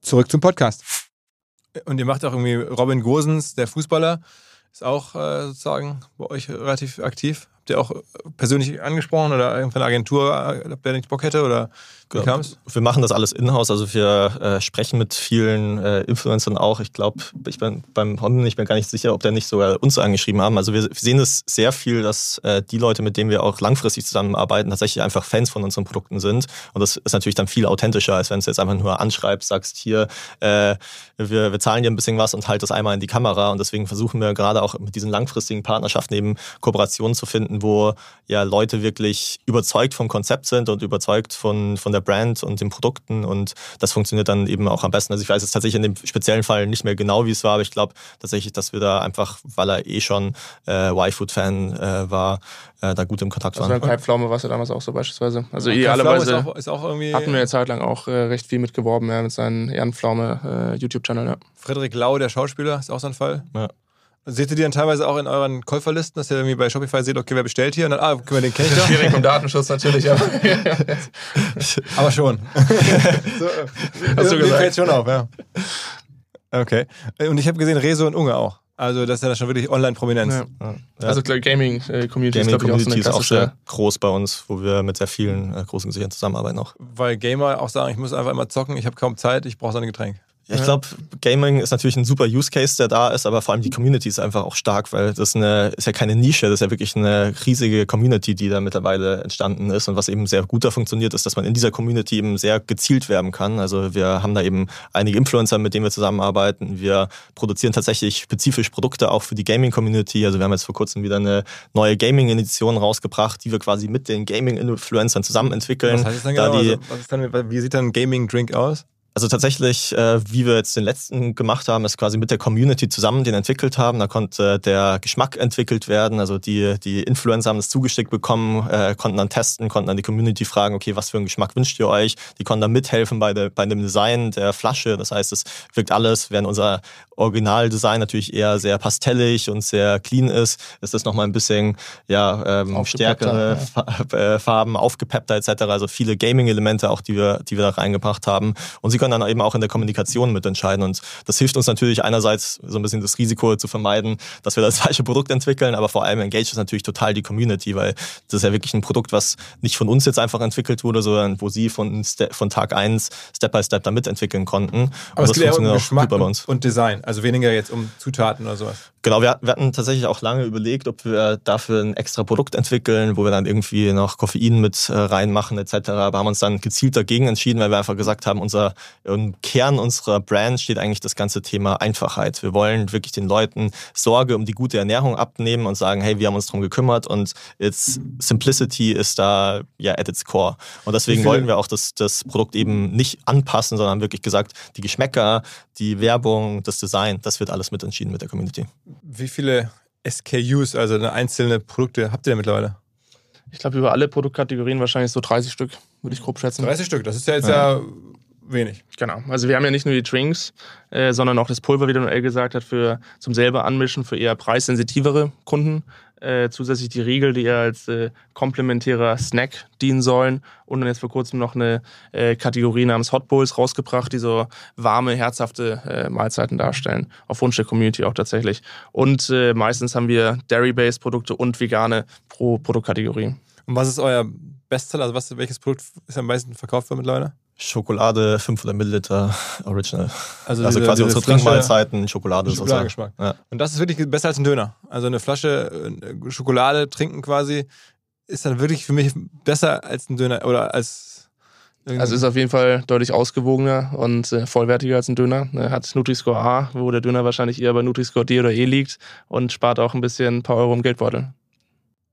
Zurück zum Podcast. Und ihr macht auch irgendwie Robin Gosens, der Fußballer, ist auch äh, sozusagen bei euch relativ aktiv. Habt ihr auch persönlich angesprochen oder irgendeine Agentur, ob der nicht Bock hätte oder Genau. Wir machen das alles in-house, also wir äh, sprechen mit vielen äh, Influencern auch. Ich glaube, ich bin beim Honden nicht mehr gar nicht sicher, ob der nicht sogar uns angeschrieben haben. Also wir wir sehen es sehr viel, dass äh, die Leute, mit denen wir auch langfristig zusammenarbeiten, tatsächlich einfach Fans von unseren Produkten sind. Und das ist natürlich dann viel authentischer, als wenn du jetzt einfach nur anschreibst, sagst, hier, äh, wir, wir zahlen dir ein bisschen was und halt das einmal in die Kamera. Und deswegen versuchen wir gerade auch mit diesen langfristigen Partnerschaften eben Kooperationen zu finden, wo ja Leute wirklich überzeugt vom Konzept sind und überzeugt von, von der Brand und den Produkten und das funktioniert dann eben auch am besten. Also ich weiß jetzt tatsächlich in dem speziellen Fall nicht mehr genau, wie es war, aber ich glaube tatsächlich, dass wir da einfach, weil er eh schon äh, Y-Food-Fan äh, war, äh, da gut im Kontakt Also waren. Kalbpflaume war es ja damals auch so beispielsweise. Also Pflaume idealerweise ist auch, ist auch irgendwie. hatten wir eine Zeit lang auch äh, recht viel mitgeworben ja, mit seinem Ehrenpflaume äh, YouTube-Channel. Ja. Frederik Lau, der Schauspieler, ist auch so ein Fall. Ja. Seht ihr die dann teilweise auch in euren Käuferlisten, dass ihr irgendwie bei Shopify seht, okay, wer bestellt hier? Und dann, ah, guck mal, den kenne ich doch. Schwierig vom Datenschutz natürlich, aber Aber schon. so, Hast du gesagt. fällt schon auf, ja. Okay. Und ich habe gesehen, Rezo und Unge auch. Also das ist ja schon wirklich Online-Prominenz. Ja. Ja. Also klar, Gaming-Community ist, Gaming glaube ich, auch so eine ist auch sehr groß bei uns, wo wir mit sehr vielen äh, großen Gesichtern zusammenarbeiten auch. Weil Gamer auch sagen, ich muss einfach immer zocken, ich habe kaum Zeit, ich brauche so ein Getränk. Ja, ich glaube, Gaming ist natürlich ein super Use Case, der da ist, aber vor allem die Community ist einfach auch stark, weil das eine, ist ja keine Nische, das ist ja wirklich eine riesige Community, die da mittlerweile entstanden ist. Und was eben sehr gut da funktioniert, ist, dass man in dieser Community eben sehr gezielt werben kann. Also wir haben da eben einige Influencer, mit denen wir zusammenarbeiten. Wir produzieren tatsächlich spezifisch Produkte auch für die Gaming-Community. Also wir haben jetzt vor kurzem wieder eine neue Gaming-Edition rausgebracht, die wir quasi mit den Gaming-Influencern zusammen entwickeln. Was heißt das denn Da genau? die, also, was ist dann, wie sieht dann ein Gaming-Drink aus? Also tatsächlich, äh, wie wir jetzt den letzten gemacht haben, ist quasi mit der Community zusammen den entwickelt haben. Da konnte der Geschmack entwickelt werden. Also die, die Influencer haben das zugeschickt bekommen, äh, konnten dann testen, konnten dann die Community fragen, okay, was für einen Geschmack wünscht ihr euch? Die konnten dann mithelfen bei, der, bei dem Design der Flasche. Das heißt, es wirkt alles, während unser Originaldesign natürlich eher sehr pastellig und sehr clean ist, ist das nochmal ein bisschen ja, ähm, stärkere Fa- äh, Farben, aufgepeppter etc. Also viele Gaming-Elemente auch, die wir, die wir da reingebracht haben. Und sie können dann eben auch in der Kommunikation mitentscheiden. Und das hilft uns natürlich einerseits so ein bisschen das Risiko zu vermeiden, dass wir das falsche Produkt entwickeln, aber vor allem engage es natürlich total die Community, weil das ist ja wirklich ein Produkt, was nicht von uns jetzt einfach entwickelt wurde, sondern wo sie von, von Tag eins Step by Step da mitentwickeln konnten. Aber Und es das geht um funktioniert auch Geschmack super bei uns. und Design. Also weniger jetzt um Zutaten oder sowas. Genau, wir, wir hatten tatsächlich auch lange überlegt, ob wir dafür ein extra Produkt entwickeln, wo wir dann irgendwie noch Koffein mit äh, reinmachen etc. Aber haben uns dann gezielt dagegen entschieden, weil wir einfach gesagt haben, unser im Kern unserer Brand steht eigentlich das ganze Thema Einfachheit. Wir wollen wirklich den Leuten Sorge um die gute Ernährung abnehmen und sagen, hey, wir haben uns darum gekümmert und it's Simplicity ist da ja at its core. Und deswegen wollten wir auch das, das Produkt eben nicht anpassen, sondern haben wirklich gesagt, die Geschmäcker, die Werbung, das Design, das wird alles mitentschieden mit der Community. Wie viele SKUs, also eine einzelne Produkte, habt ihr denn mittlerweile? Ich glaube, über alle Produktkategorien wahrscheinlich so 30 Stück, würde ich grob schätzen. 30 Stück, das ist ja jetzt ja, wenig. Genau. Also wir haben ja nicht nur die Drinks, äh, sondern auch das Pulver, wie der Noel gesagt hat, für zum selber anmischen für eher preissensitivere Kunden. Äh, zusätzlich die Riegel, die eher als äh, komplementärer Snack dienen sollen. Und dann jetzt vor kurzem noch eine äh, Kategorie namens Hot Bowls rausgebracht, die so warme, herzhafte äh, Mahlzeiten darstellen. Auf Wunsch der Community auch tatsächlich. Und äh, meistens haben wir Dairy-Based Produkte und vegane pro Produktkategorie. Und was ist euer Bestseller? Also was, welches Produkt ist am meisten verkauft wird mittlerweile? Schokolade 500 Milliliter Original. Also, diese- quasi diese unsere Flasche- Trinkmahlzeiten, Schokolade sozusagen. Ja. Und das ist wirklich besser als ein Döner. Also eine Flasche äh, Schokolade trinken quasi ist dann wirklich für mich besser als ein Döner oder als Also ist auf jeden Fall deutlich ausgewogener und äh, vollwertiger als ein Döner. Er hat Nutri-Score A, wo der Döner wahrscheinlich eher bei Nutri-Score D oder E liegt und spart auch ein bisschen ein paar Euro im Geldbeutel.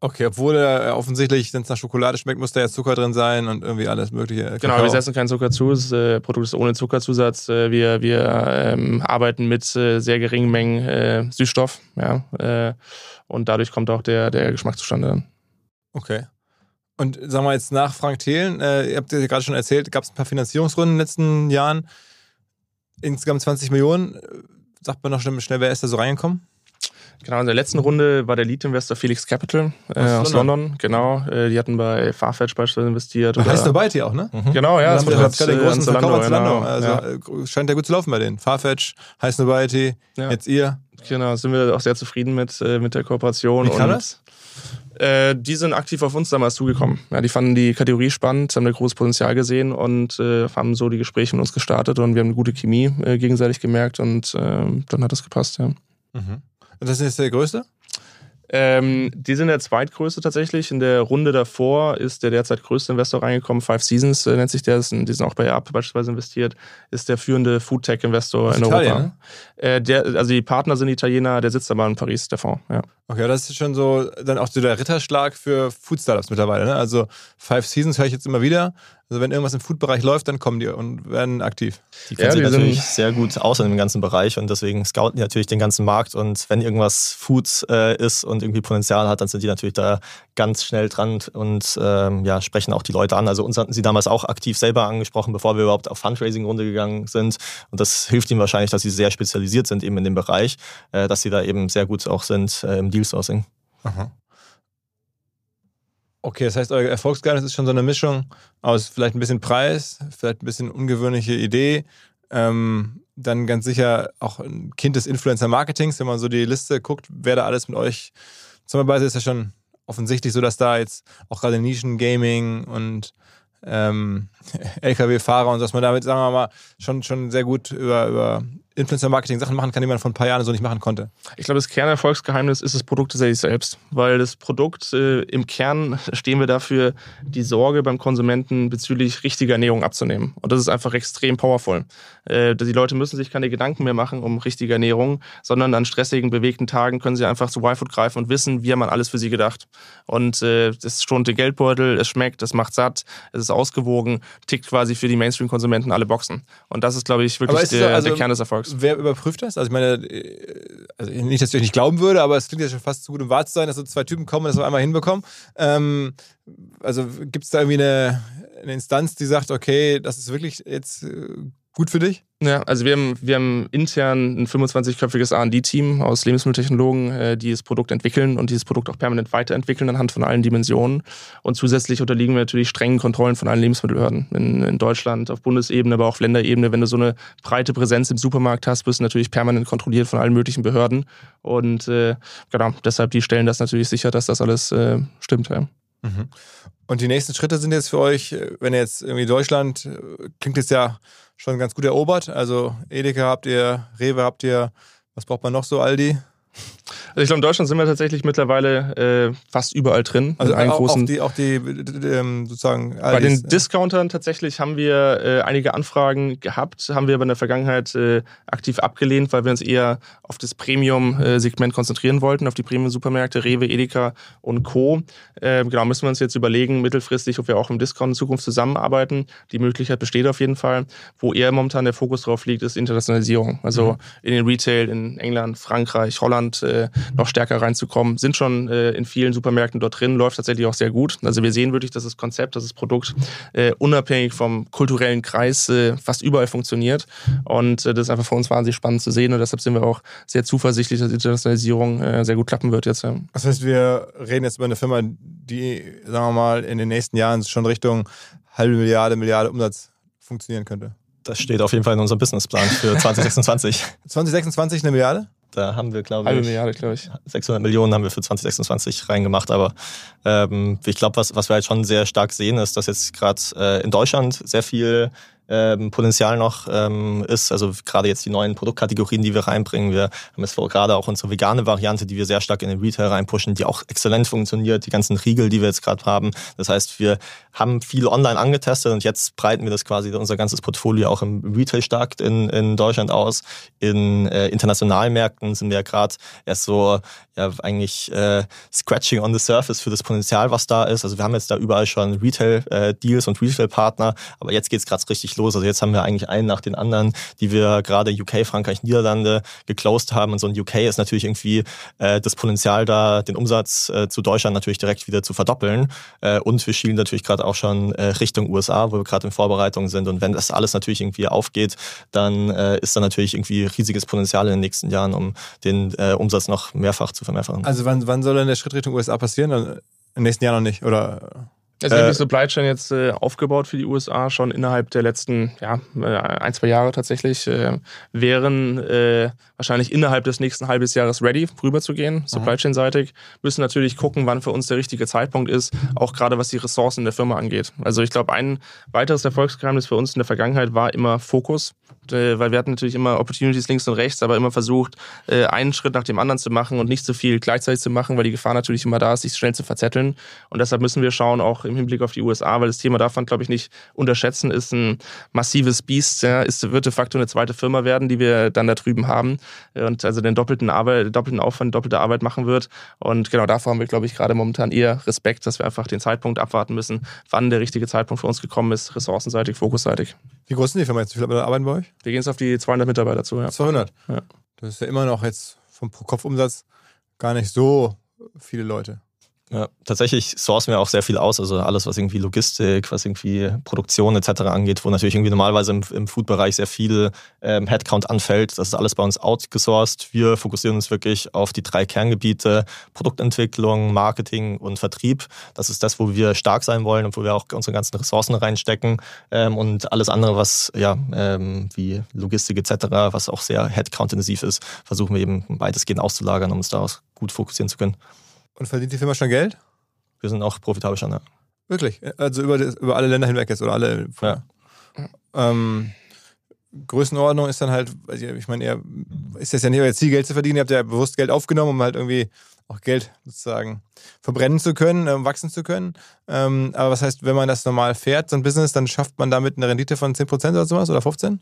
Okay, obwohl er offensichtlich, wenn es nach Schokolade schmeckt, muss da ja Zucker drin sein und irgendwie alles mögliche. Genau, Kakao. wir setzen keinen Zucker zu. Das äh, Produkt ist ohne Zuckerzusatz. Äh, wir wir ähm, arbeiten mit äh, sehr geringen Mengen äh, Süßstoff. Ja, äh, und dadurch kommt auch der, der Geschmack zustande. dann. Okay. Und sagen wir jetzt nach Frank Thelen, äh, ihr habt ja gerade schon erzählt, gab es ein paar Finanzierungsrunden in den letzten Jahren. Insgesamt 20 Millionen. Sagt man noch schnell, schnell wer ist da so reingekommen? Genau, in der letzten Runde war der Lead-Investor Felix Capital äh, Aus aus, London. London. Genau, äh, die hatten bei Farfetch beispielsweise investiert. Da oder- heißt dabei auch, ne? Genau, ja. das gehört, gerade den äh, großen an Verkauf an Zalando, Zalando. Also ja. äh, scheint ja gut zu laufen bei denen. Farfetch, Heiß Nobiety, Ja. jetzt ihr. Genau, sind wir auch sehr zufrieden mit, äh, mit der Kooperation. Wie kam und, das? Äh, die sind aktiv auf uns damals zugekommen. Ja, die fanden die Kategorie spannend, haben da großes Potenzial gesehen und äh, haben so die Gespräche mit uns gestartet und wir haben eine gute Chemie äh, gegenseitig gemerkt und äh, dann hat das gepasst, ja. Und das ist jetzt der größte? Ähm, die sind der zweitgrößte tatsächlich. In der Runde davor ist der derzeit größte Investor reingekommen. Five Seasons äh, nennt sich der. Sind- Die sind auch bei Up beispielsweise investiert. Ist der führende Foodtech-Investor Aus in Italien, Europa. Äh, der, also die Partner sind Italiener, der sitzt aber in Paris, der Fonds. Ja. Okay, das ist schon so dann auch so der Ritterschlag für Food Startups mittlerweile. Ne? Also Five Seasons höre ich jetzt immer wieder. Also wenn irgendwas im Food-Bereich läuft, dann kommen die und werden aktiv. Die kennen Ja, sich die sind- natürlich sehr gut aus in dem ganzen Bereich und deswegen scouten die natürlich den ganzen Markt. Und wenn irgendwas Food äh, ist und irgendwie Potenzial hat, dann sind die natürlich da ganz schnell dran und ähm, ja, sprechen auch die Leute an. Also uns hatten sie damals auch aktiv selber angesprochen, bevor wir überhaupt auf Fundraising-Runde gegangen sind. Und das hilft ihnen wahrscheinlich, dass sie sehr spezialisiert sind eben in dem Bereich, äh, dass sie da eben sehr gut auch sind äh, im Deal-Sourcing. Okay, das heißt, euer Erfolgsgeheimnis ist schon so eine Mischung aus vielleicht ein bisschen Preis, vielleicht ein bisschen ungewöhnliche Idee, ähm, dann ganz sicher auch ein Kind des Influencer-Marketings, wenn man so die Liste guckt, wer da alles mit euch zusammenarbeitet, ist ja schon offensichtlich so, dass da jetzt auch gerade Nischen-Gaming und ähm, LKW-Fahrer und so, dass man damit, sagen wir mal, schon, schon sehr gut über, über Influencer-Marketing Sachen machen kann, die man vor ein paar Jahren so nicht machen konnte. Ich glaube, das Kernerfolgsgeheimnis ist das Produkt tatsächlich selbst, weil das Produkt äh, im Kern stehen wir dafür, die Sorge beim Konsumenten bezüglich richtiger Ernährung abzunehmen. Und das ist einfach extrem powerful. Äh, die Leute müssen sich keine Gedanken mehr machen um richtige Ernährung, sondern an stressigen, bewegten Tagen können sie einfach zu Y-Food greifen und wissen, wie man alles für sie gedacht. Und äh, das schont den Geldbeutel, es schmeckt, es macht satt, es ist ausgewogen, tickt quasi für die Mainstream-Konsumenten alle Boxen. Und das ist, glaube ich, wirklich der, also, der Kern des Erfolgs. Wer überprüft das? Also ich meine, äh, also nicht, dass ich euch nicht glauben würde, aber es klingt ja schon fast zu gut, um wahr zu sein, dass so zwei Typen kommen und das auf einmal hinbekommen. Ähm, also gibt es da irgendwie eine, eine Instanz, die sagt, okay, das ist wirklich jetzt äh, gut für dich? Ja, also wir haben, wir haben intern ein 25-köpfiges R&D-Team aus Lebensmitteltechnologen, äh, die das Produkt entwickeln und dieses Produkt auch permanent weiterentwickeln anhand von allen Dimensionen. Und zusätzlich unterliegen wir natürlich strengen Kontrollen von allen Lebensmittelbehörden in, in Deutschland, auf Bundesebene, aber auch auf Länderebene. Wenn du so eine breite Präsenz im Supermarkt hast, wirst du natürlich permanent kontrolliert von allen möglichen Behörden. Und äh, genau, deshalb die stellen das natürlich sicher, dass das alles äh, stimmt. Ja. Mhm. Und die nächsten Schritte sind jetzt für euch, äh, wenn ihr jetzt irgendwie Deutschland, äh, klingt jetzt ja schon ganz gut erobert. Also Edeka habt ihr, Rewe habt ihr, was braucht man noch so, Aldi? Also ich glaube, in Deutschland sind wir tatsächlich mittlerweile äh, fast überall drin. Also auch, großen, auch die, auch die ähm, sozusagen. Bei den Discountern tatsächlich haben wir äh, einige Anfragen gehabt, haben wir aber in der Vergangenheit äh, aktiv abgelehnt, weil wir uns eher auf das Premium-Segment konzentrieren wollten, auf die Premium-Supermärkte, Rewe, Edeka und Co. Äh, genau, müssen wir uns jetzt überlegen, mittelfristig, ob wir auch im Discount in Zukunft zusammenarbeiten. Die Möglichkeit besteht auf jeden Fall. Wo eher momentan der Fokus drauf liegt, ist Internationalisierung. Also mhm. in den Retail in England, Frankreich, Holland, äh, noch stärker reinzukommen. Sind schon äh, in vielen Supermärkten dort drin, läuft tatsächlich auch sehr gut. Also wir sehen wirklich, dass das Konzept, dass das Produkt äh, unabhängig vom kulturellen Kreis äh, fast überall funktioniert. Und äh, das ist einfach für uns wahnsinnig spannend zu sehen. Und deshalb sind wir auch sehr zuversichtlich, dass die Internationalisierung äh, sehr gut klappen wird jetzt. Ja. Das heißt, wir reden jetzt über eine Firma, die, sagen wir mal, in den nächsten Jahren schon Richtung halbe Milliarde, Milliarde Umsatz funktionieren könnte. Das steht auf jeden Fall in unserem Businessplan für 2026. 2026 eine Milliarde? Da haben wir, glaube ich, Milliarde, glaube ich, 600 Millionen haben wir für 2026 reingemacht. Aber ähm, ich glaube, was, was wir halt schon sehr stark sehen, ist, dass jetzt gerade äh, in Deutschland sehr viel ähm, Potenzial noch ähm, ist. Also gerade jetzt die neuen Produktkategorien, die wir reinbringen. Wir haben jetzt gerade auch unsere vegane Variante, die wir sehr stark in den Retail reinpushen, die auch exzellent funktioniert. Die ganzen Riegel, die wir jetzt gerade haben. Das heißt, wir haben viel online angetestet und jetzt breiten wir das quasi unser ganzes Portfolio auch im Retail stark in, in Deutschland aus. In äh, internationalen Märkten sind wir gerade erst so ja eigentlich äh, scratching on the surface für das Potenzial, was da ist. Also wir haben jetzt da überall schon Retail-Deals äh, und Retail-Partner, aber jetzt geht's gerade richtig los. Also jetzt haben wir eigentlich einen nach den anderen, die wir gerade UK, Frankreich, Niederlande geclosed haben. Und so ein UK ist natürlich irgendwie äh, das Potenzial da, den Umsatz äh, zu Deutschland natürlich direkt wieder zu verdoppeln. Äh, und wir schielen natürlich gerade auch schon äh, Richtung USA, wo wir gerade in Vorbereitung sind. Und wenn das alles natürlich irgendwie aufgeht, dann äh, ist da natürlich irgendwie riesiges Potenzial in den nächsten Jahren, um den äh, Umsatz noch mehrfach zu vermehrfachen. Also wann, wann soll denn der Schritt Richtung USA passieren? Im nächsten Jahr noch nicht, oder? Also haben die Supply Chain jetzt äh, aufgebaut für die USA schon innerhalb der letzten ja, äh, ein, zwei Jahre tatsächlich. Äh, wären äh, wahrscheinlich innerhalb des nächsten halbes Jahres ready, rüberzugehen, Supply Chain-seitig. Müssen natürlich gucken, wann für uns der richtige Zeitpunkt ist, auch gerade was die Ressourcen in der Firma angeht. Also ich glaube, ein weiteres Erfolgsgeheimnis für uns in der Vergangenheit war immer Fokus. Äh, weil wir hatten natürlich immer Opportunities links und rechts, aber immer versucht, äh, einen Schritt nach dem anderen zu machen und nicht so viel gleichzeitig zu machen, weil die Gefahr natürlich immer da ist, sich schnell zu verzetteln. Und deshalb müssen wir schauen, auch im Hinblick auf die USA, weil das Thema man, glaube ich, nicht unterschätzen, ist ein massives Biest, ja, ist, wird de facto eine zweite Firma werden, die wir dann da drüben haben und also den doppelten, Arbeit, doppelten Aufwand, doppelte Arbeit machen wird. Und genau davor haben wir, glaube ich, gerade momentan eher Respekt, dass wir einfach den Zeitpunkt abwarten müssen, wann der richtige Zeitpunkt für uns gekommen ist, ressourcenseitig, fokusseitig. Wie groß sind die Firma jetzt? Wie viele arbeiten bei euch? Wir gehen jetzt auf die 200 Mitarbeiter zu. Ja. 200? Ja. Das ist ja immer noch jetzt vom Pro-Kopf-Umsatz gar nicht so viele Leute. Ja, tatsächlich sourcen wir auch sehr viel aus, also alles, was irgendwie Logistik, was irgendwie Produktion etc. angeht, wo natürlich irgendwie normalerweise im, im Food-Bereich sehr viel ähm, Headcount anfällt. Das ist alles bei uns outgesourced. Wir fokussieren uns wirklich auf die drei Kerngebiete, Produktentwicklung, Marketing und Vertrieb. Das ist das, wo wir stark sein wollen und wo wir auch unsere ganzen Ressourcen reinstecken. Ähm, und alles andere, was ja ähm, wie Logistik etc., was auch sehr Headcount-intensiv ist, versuchen wir eben weitestgehend auszulagern, um uns daraus gut fokussieren zu können. Und verdient die Firma schon Geld? Wir sind auch profitabel schon, ja. Wirklich? Also über, das, über alle Länder hinweg jetzt oder alle? Ja. Ähm, Größenordnung ist dann halt, ich meine, ihr ist das ja nicht euer Ziel, Geld zu verdienen. Ihr habt ja bewusst Geld aufgenommen, um halt irgendwie auch Geld sozusagen verbrennen zu können, äh, wachsen zu können. Ähm, aber was heißt, wenn man das normal fährt, so ein Business, dann schafft man damit eine Rendite von 10% oder sowas oder 15%?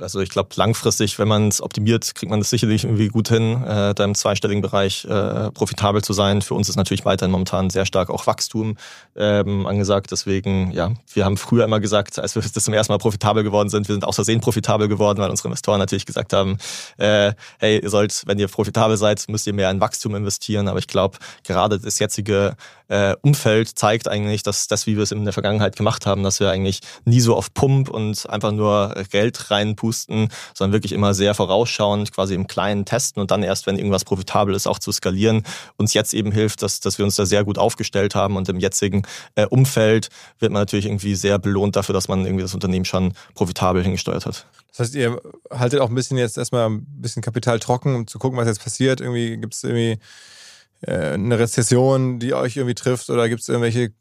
Also ich glaube, langfristig, wenn man es optimiert, kriegt man es sicherlich irgendwie gut hin, äh, da im zweistelligen Bereich äh, profitabel zu sein. Für uns ist natürlich weiterhin momentan sehr stark auch Wachstum ähm, angesagt. Deswegen, ja, wir haben früher immer gesagt, als wir das zum ersten Mal profitabel geworden sind, wir sind aus Versehen profitabel geworden, weil unsere Investoren natürlich gesagt haben, äh, hey, ihr sollt, wenn ihr profitabel seid, müsst ihr mehr in Wachstum investieren. Aber ich glaube, gerade das jetzige äh, Umfeld zeigt eigentlich, dass das, wie wir es in der Vergangenheit gemacht haben, dass wir eigentlich nie so auf Pump und einfach nur Geld reinpusten, sondern wirklich immer sehr vorausschauend, quasi im Kleinen testen und dann erst, wenn irgendwas profitabel ist, auch zu skalieren. Uns jetzt eben hilft, dass, dass wir uns da sehr gut aufgestellt haben und im jetzigen äh, Umfeld wird man natürlich irgendwie sehr belohnt dafür, dass man irgendwie das Unternehmen schon profitabel hingesteuert hat. Das heißt, ihr haltet auch ein bisschen jetzt erstmal ein bisschen Kapital trocken, um zu gucken, was jetzt passiert. Irgendwie gibt es irgendwie eine Rezession, die euch irgendwie trifft oder gibt es irgendwelche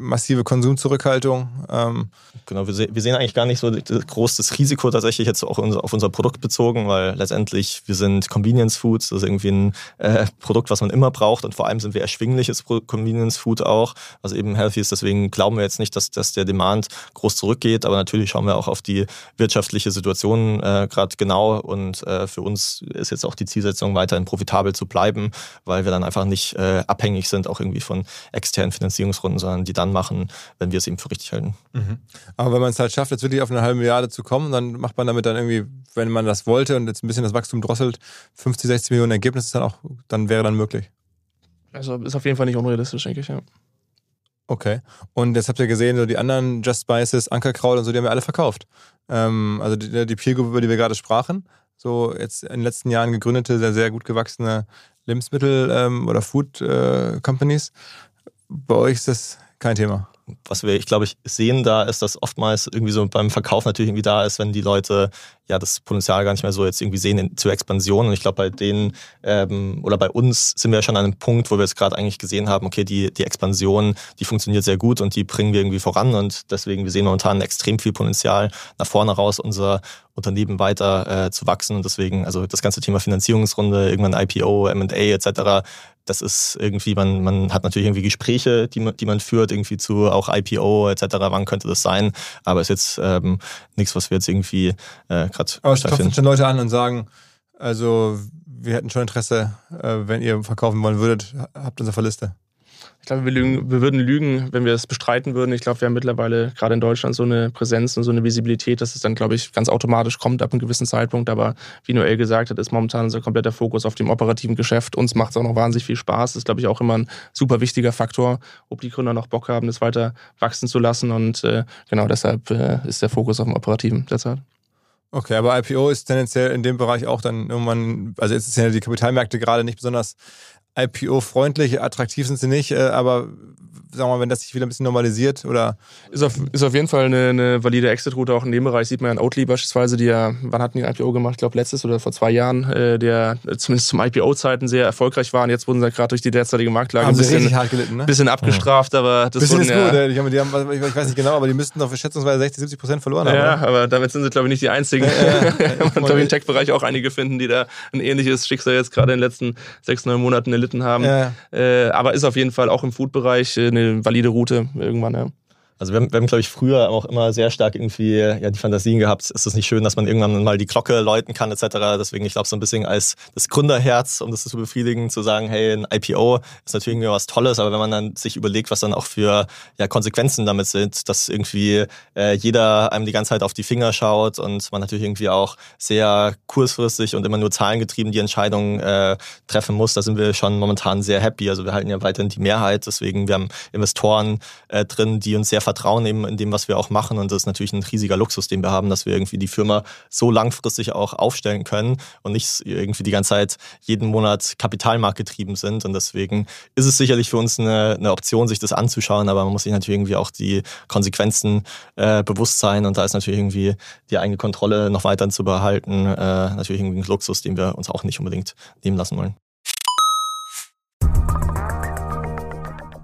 massive Konsumzurückhaltung. Ähm. Genau, wir, se wir, sehen eigentlich gar nicht so groß das Risiko tatsächlich jetzt auch auf unser Produkt bezogen, weil letztendlich wir sind Convenience Foods, das ist irgendwie ein äh, Produkt, was man immer braucht und vor allem sind wir erschwingliches Convenience Food auch, was eben healthy ist. Deswegen glauben wir jetzt nicht, dass, dass der Demand groß zurückgeht, aber natürlich schauen wir auch auf die wirtschaftliche Situation äh, gerade genau und äh, für uns ist jetzt auch die Zielsetzung, weiterhin profitabel zu bleiben, weil wir dann einfach nicht äh, abhängig sind, auch irgendwie von externen Finanzierungsrunden, sondern die dann machen, wenn wir es eben für richtig halten. Mhm. Aber wenn man es halt schafft, jetzt wirklich auf eine halbe Milliarde zu kommen, dann macht man damit dann irgendwie, wenn man das wollte und jetzt ein bisschen das Wachstum drosselt, 50, 60 Millionen Ergebnis ist dann auch, dann wäre dann möglich. Also ist auf jeden Fall nicht unrealistisch, denke ich, ja. Okay. Und jetzt habt ihr gesehen, so die anderen Just Spices, Ankerkraut und so, die haben wir alle verkauft. Ähm, also die, die Peer Group, über die wir gerade sprachen, so jetzt in den letzten Jahren gegründete, sehr, sehr gut gewachsene Lebensmittel- ähm, oder Food äh, Companies. Bei euch ist das kein Thema. Was wir, ich glaube, ich sehen da, ist, dass oftmals irgendwie so beim Verkauf natürlich irgendwie da ist, wenn die Leute ja das Potenzial gar nicht mehr so jetzt irgendwie sehen in, zur Expansion. Und ich glaube, bei denen ähm, oder bei uns sind wir schon an einem Punkt, wo wir jetzt gerade eigentlich gesehen haben, okay, die, die Expansion, die funktioniert sehr gut und die bringen wir irgendwie voran. Und deswegen, wir sehen momentan extrem viel Potenzial nach vorne raus, unser Unternehmen weiter äh, zu wachsen. Und deswegen, also das ganze Thema Finanzierungsrunde, irgendwann IPO, MA etc., das ist irgendwie, man, man hat natürlich irgendwie Gespräche, die man, die man führt, irgendwie zu auch IPO etc., wann könnte das sein, aber es ist jetzt ähm, nichts, was wir jetzt irgendwie äh, gerade Aber es klopfen schon Leute an und sagen, also wir hätten schon Interesse, äh, wenn ihr verkaufen wollen würdet, habt uns auf der Liste. Ich glaube, wir, lügen, wir würden lügen, wenn wir es bestreiten würden. Ich glaube, wir haben mittlerweile gerade in Deutschland so eine Präsenz und so eine Visibilität, dass es dann, glaube ich, ganz automatisch kommt ab einem gewissen Zeitpunkt. Aber wie Noel gesagt hat, ist momentan unser kompletter Fokus auf dem operativen Geschäft. Uns macht es auch noch wahnsinnig viel Spaß. Das ist, glaube ich, auch immer ein super wichtiger Faktor, ob die Gründer noch Bock haben, das weiter wachsen zu lassen. Und äh, genau deshalb äh, ist der Fokus auf dem Operativen derzeit. Okay, aber IPO ist tendenziell in dem Bereich auch dann irgendwann, also jetzt sind ja die Kapitalmärkte gerade nicht besonders IPO-freundlich, attraktiv sind sie nicht, äh, aber sagen wir mal, wenn das sich wieder ein bisschen normalisiert oder. Ist auf, ist auf jeden Fall eine, eine valide Exit-Route auch in dem Bereich. Sieht man ja in Oatly beispielsweise, die ja, wann hatten die ein IPO gemacht? Ich glaube, letztes oder vor zwei Jahren, äh, der zumindest zum IPO-Zeiten sehr erfolgreich war. Und jetzt wurden sie gerade durch die derzeitige Marktlage haben ein bisschen, hart gelitten, ne? bisschen abgestraft, aber das bisschen wurden, ist ja, gut. Die haben, die haben, ich weiß nicht genau, aber die müssten doch schätzungsweise 60, 70 Prozent verloren haben. Ja, oder? aber damit sind sie, glaube ich, nicht die einzigen. Ja, ja. Man glaube im Tech-Bereich auch einige finden, die da ein ähnliches Schicksal jetzt gerade in den letzten sechs, neun Monaten erlitten haben. Ja. Äh, aber ist auf jeden Fall auch im Food-Bereich äh, eine valide Route irgendwann, ja. Also wir haben, wir haben, glaube ich, früher auch immer sehr stark irgendwie ja, die Fantasien gehabt, ist es nicht schön, dass man irgendwann mal die Glocke läuten kann etc. Deswegen, ich glaube, so ein bisschen als das Gründerherz, um das zu befriedigen, zu sagen, hey, ein IPO ist natürlich irgendwie was Tolles, aber wenn man dann sich überlegt, was dann auch für ja, Konsequenzen damit sind, dass irgendwie äh, jeder einem die ganze Zeit auf die Finger schaut und man natürlich irgendwie auch sehr kurzfristig und immer nur zahlengetrieben die Entscheidungen äh, treffen muss, da sind wir schon momentan sehr happy. Also wir halten ja weiterhin die Mehrheit, deswegen wir haben Investoren äh, drin, die uns sehr Vertrauen eben in dem, was wir auch machen. Und das ist natürlich ein riesiger Luxus, den wir haben, dass wir irgendwie die Firma so langfristig auch aufstellen können und nicht irgendwie die ganze Zeit jeden Monat kapitalmarktgetrieben sind. Und deswegen ist es sicherlich für uns eine, eine Option, sich das anzuschauen, aber man muss sich natürlich irgendwie auch die Konsequenzen äh, bewusst sein. Und da ist natürlich irgendwie die eigene Kontrolle noch weiter zu behalten, äh, natürlich irgendwie ein Luxus, den wir uns auch nicht unbedingt nehmen lassen wollen.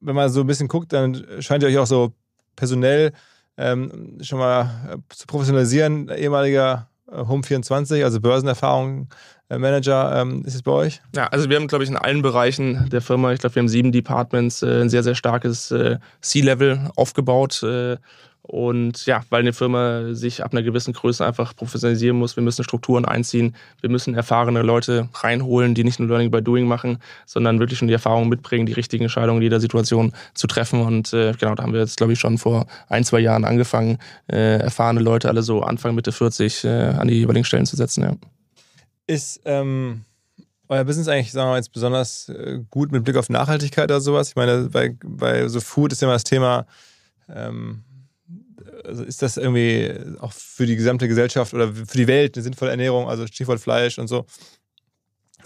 wenn man so ein bisschen guckt, dann scheint ihr euch auch so personell ähm, schon mal äh, zu professionalisieren. Ehemaliger äh, Home24, also Börsenerfahrung, äh, Manager, ähm, ist es bei euch? Ja, also wir haben, glaube ich, in allen Bereichen der Firma, ich glaube, wir haben sieben Departments, ein sehr, sehr starkes C-Level aufgebaut und ja, weil eine Firma sich ab einer gewissen Größe einfach professionalisieren muss, wir müssen Strukturen einziehen, wir müssen erfahrene Leute reinholen, die nicht nur Learning by Doing machen, sondern wirklich schon die Erfahrung mitbringen, die richtigen Entscheidungen in jeder Situation zu treffen. Und äh, genau, da haben wir jetzt, glaube ich, schon vor ein, zwei Jahren angefangen, äh, erfahrene Leute alle so Anfang, Mitte 40 äh, an die jeweiligen Stellen zu setzen. Ja. Ist ähm, euer Business eigentlich, sagen wir mal, jetzt besonders äh, gut mit Blick auf Nachhaltigkeit oder sowas? Ich meine, bei, bei so Food ist immer das Thema, ähm, also ist das irgendwie auch für die gesamte Gesellschaft oder für die Welt eine sinnvolle Ernährung, also Stichwort Fleisch und so?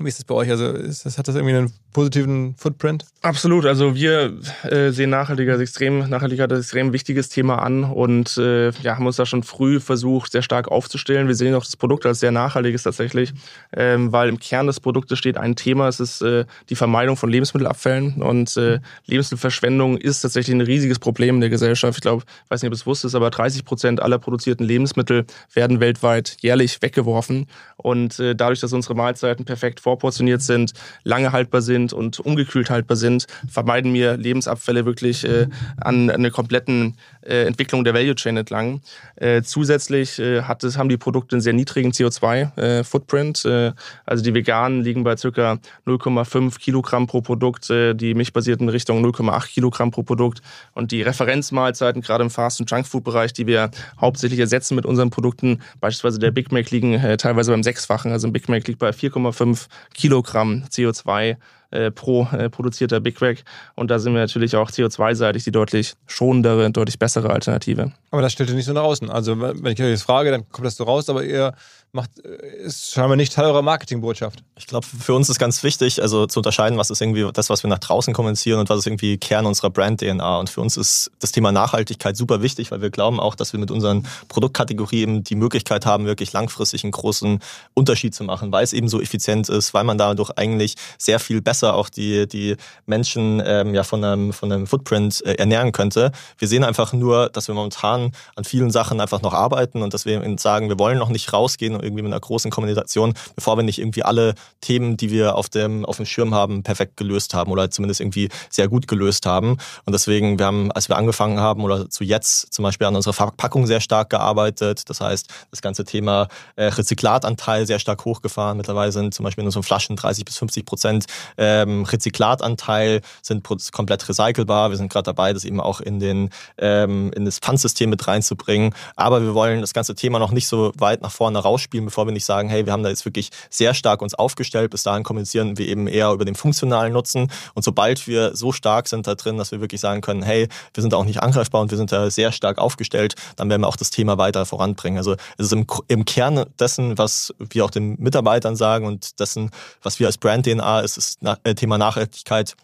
Wie ist das bei euch? Also ist das, hat das irgendwie einen positiven Footprint? Absolut. Also wir äh, sehen Nachhaltigkeit als extrem, Nachhaltigkeit als extrem wichtiges Thema an und äh, ja, haben uns da schon früh versucht, sehr stark aufzustellen. Wir sehen auch das Produkt als sehr nachhaltiges tatsächlich, ähm, weil im Kern des Produktes steht ein Thema, es ist äh, die Vermeidung von Lebensmittelabfällen und äh, Lebensmittelverschwendung ist tatsächlich ein riesiges Problem in der Gesellschaft. Ich glaube, ich weiß nicht, ob es wusstest, aber 30 Prozent aller produzierten Lebensmittel werden weltweit jährlich weggeworfen und äh, dadurch, dass unsere Mahlzeiten perfekt vorportioniert sind, lange haltbar sind und ungekühlt haltbar sind, vermeiden wir Lebensabfälle wirklich äh, an, einer kompletten äh, Entwicklung der Value Chain entlang. Äh, zusätzlich äh, hat es, haben die Produkte einen sehr niedrigen CO2-Footprint. Äh, also die veganen liegen bei ca. 0,5 Kilogramm pro Produkt, äh, die milchbasierten Richtung 0,8 Kilogramm pro Produkt. Und die Referenzmahlzeiten, gerade im Fast- und Junkfood-Bereich, die wir hauptsächlich ersetzen mit unseren Produkten, beispielsweise der Big Mac, liegen äh, teilweise beim Sechsfachen. Also ein Big Mac liegt bei 4,5 Kilogramm CO2 äh, pro äh, produzierter Big Mac. Und da sind wir natürlich auch CO2-seitig die deutlich schonendere, deutlich bessere Alternative. Aber das stellt ihr nicht so nach außen. Also wenn ich euch das frage, dann kommt das so raus, aber ihr macht, äh, ist scheinbar nicht Teil eurer Marketingbotschaft. Ich glaube, für uns ist ganz wichtig, also zu unterscheiden, was ist irgendwie das, was wir nach draußen kommunizieren und was ist irgendwie Kern unserer Brand-DNA. Und für uns ist das Thema Nachhaltigkeit super wichtig, weil wir glauben auch, dass wir mit unseren Produktkategorien die Möglichkeit haben, wirklich langfristig einen großen Unterschied zu machen, weil es eben so effizient ist, weil man dadurch eigentlich sehr viel besser auch die, die Menschen ähm, ja von einem, von einem Footprint äh, ernähren könnte. Wir sehen einfach nur, dass wir momentan an vielen Sachen einfach noch arbeiten und dass wir sagen, wir wollen noch nicht rausgehen irgendwie mit einer großen Kommunikation, bevor wir nicht irgendwie alle Themen, die wir auf dem, auf dem Schirm haben, perfekt gelöst haben oder zumindest irgendwie sehr gut gelöst haben. Und deswegen, wir haben, als wir angefangen haben oder zu jetzt zum Beispiel an unserer Verpackung sehr stark gearbeitet. Das heißt, das ganze Thema äh, Rezyklatanteil sehr stark hochgefahren. Mittlerweile sind zum Beispiel in unseren Flaschen 30 bis 50 Prozent äh, ähm, Rezyklatanteil, sind komplett recycelbar. Wir sind gerade dabei, das eben auch in, den, ähm, in das Pfandsystem mit reinzubringen. Aber wir wollen das ganze Thema noch nicht so weit nach vorne rausspielen, bevor wir nicht sagen, hey, wir haben da jetzt wirklich sehr stark uns aufgestellt. Bis dahin kommunizieren wir eben eher über den funktionalen Nutzen. Und sobald wir so stark sind da drin, dass wir wirklich sagen können, hey, wir sind auch nicht angreifbar und wir sind da sehr stark aufgestellt, dann werden wir auch das Thema weiter voranbringen. Also es ist im, im Kern dessen, was wir auch den Mitarbeitern sagen und dessen, was wir als Brand-DNA ist, ist äh, Thema Nachhaltigkeit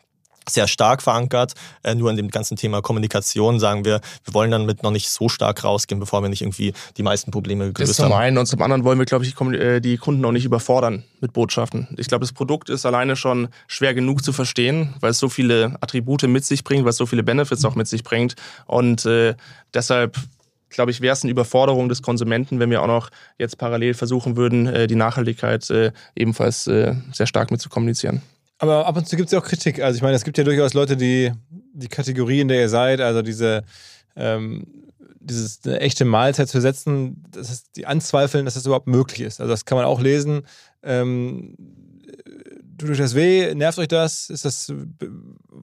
sehr stark verankert. Äh, nur in dem ganzen Thema Kommunikation sagen wir, wir wollen dann mit noch nicht so stark rausgehen, bevor wir nicht irgendwie die meisten Probleme gelöst das zum haben. einen und zum anderen wollen wir, glaube ich, äh, die Kunden auch nicht überfordern mit Botschaften. Ich glaube, das Produkt ist alleine schon schwer genug zu verstehen, weil es so viele Attribute mit sich bringt, weil es so viele Benefits auch mit sich bringt und äh, deshalb glaube ich, wäre es eine Überforderung des Konsumenten, wenn wir auch noch jetzt parallel versuchen würden, äh, die Nachhaltigkeit äh, ebenfalls sehr stark mit zu kommunizieren. Aber ab und zu gibt es ja auch Kritik. Also ich meine, es gibt ja durchaus Leute, die die Kategorie, in der ihr seid, also diese ähm, dieses eine echte Mahlzeit zu setzen, das ist die anzweifeln, dass das überhaupt möglich ist. Also das kann man auch lesen. Ähm, tut euch das weh? Nervt euch das? Ist das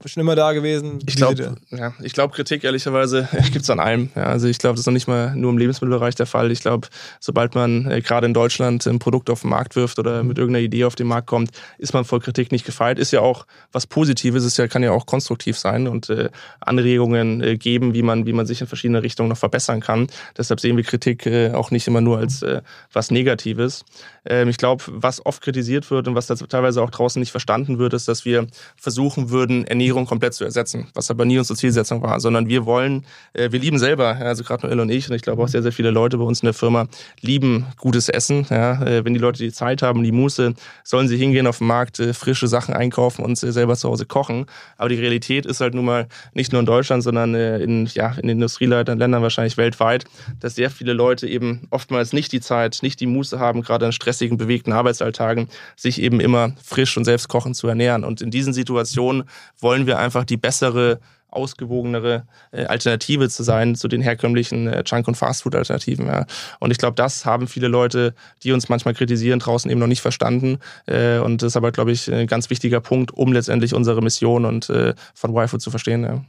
schon immer da gewesen? Ich glaube, ja, ich glaube, Kritik ehrlicherweise gibt es an allem. Ja, also ich glaube, das ist noch nicht mal nur im Lebensmittelbereich der Fall. Ich glaube, sobald man äh, gerade in Deutschland ein Produkt auf den Markt wirft oder mit irgendeiner Idee auf den Markt kommt, ist man vor Kritik nicht gefeit. Ist ja auch was Positives, ist ja, kann ja auch konstruktiv sein und äh, Anregungen äh, geben, wie man, wie man sich in verschiedene Richtungen noch verbessern kann. Deshalb sehen wir Kritik äh, auch nicht immer nur als äh, was Negatives. Ähm, ich glaube, was oft kritisiert wird und was da teilweise auch draußen nicht verstanden wird, ist, dass wir versuchen würden, Ernährung komplett zu ersetzen, was aber nie unsere Zielsetzung war, sondern wir wollen, äh, wir lieben selber, also gerade Noel und ich und ich glaube auch sehr, sehr viele Leute bei uns in der Firma lieben gutes Essen. Ja, äh, wenn die Leute die Zeit haben, die Muße, sollen sie hingehen auf den Markt, äh, frische Sachen einkaufen und selber zu Hause kochen. Aber die Realität ist halt nun mal nicht nur in Deutschland, sondern in, ja, in Industrieländern wahrscheinlich weltweit, dass sehr viele Leute eben oftmals nicht die Zeit, nicht die Muße haben, gerade in stressigen, bewegten Arbeitsalltagen, sich eben immer frisch und selbst kochen zu ernähren. Und in diesen Situationen wollen wir einfach die bessere ausgewogenere äh, Alternative zu sein zu den herkömmlichen äh, Junk- und Fastfood-Alternativen. Und ich glaube, das haben viele Leute, die uns manchmal kritisieren, draußen eben noch nicht verstanden. Äh, und das ist aber, glaube ich, ein ganz wichtiger Punkt, um letztendlich unsere Mission und von YFood zu verstehen.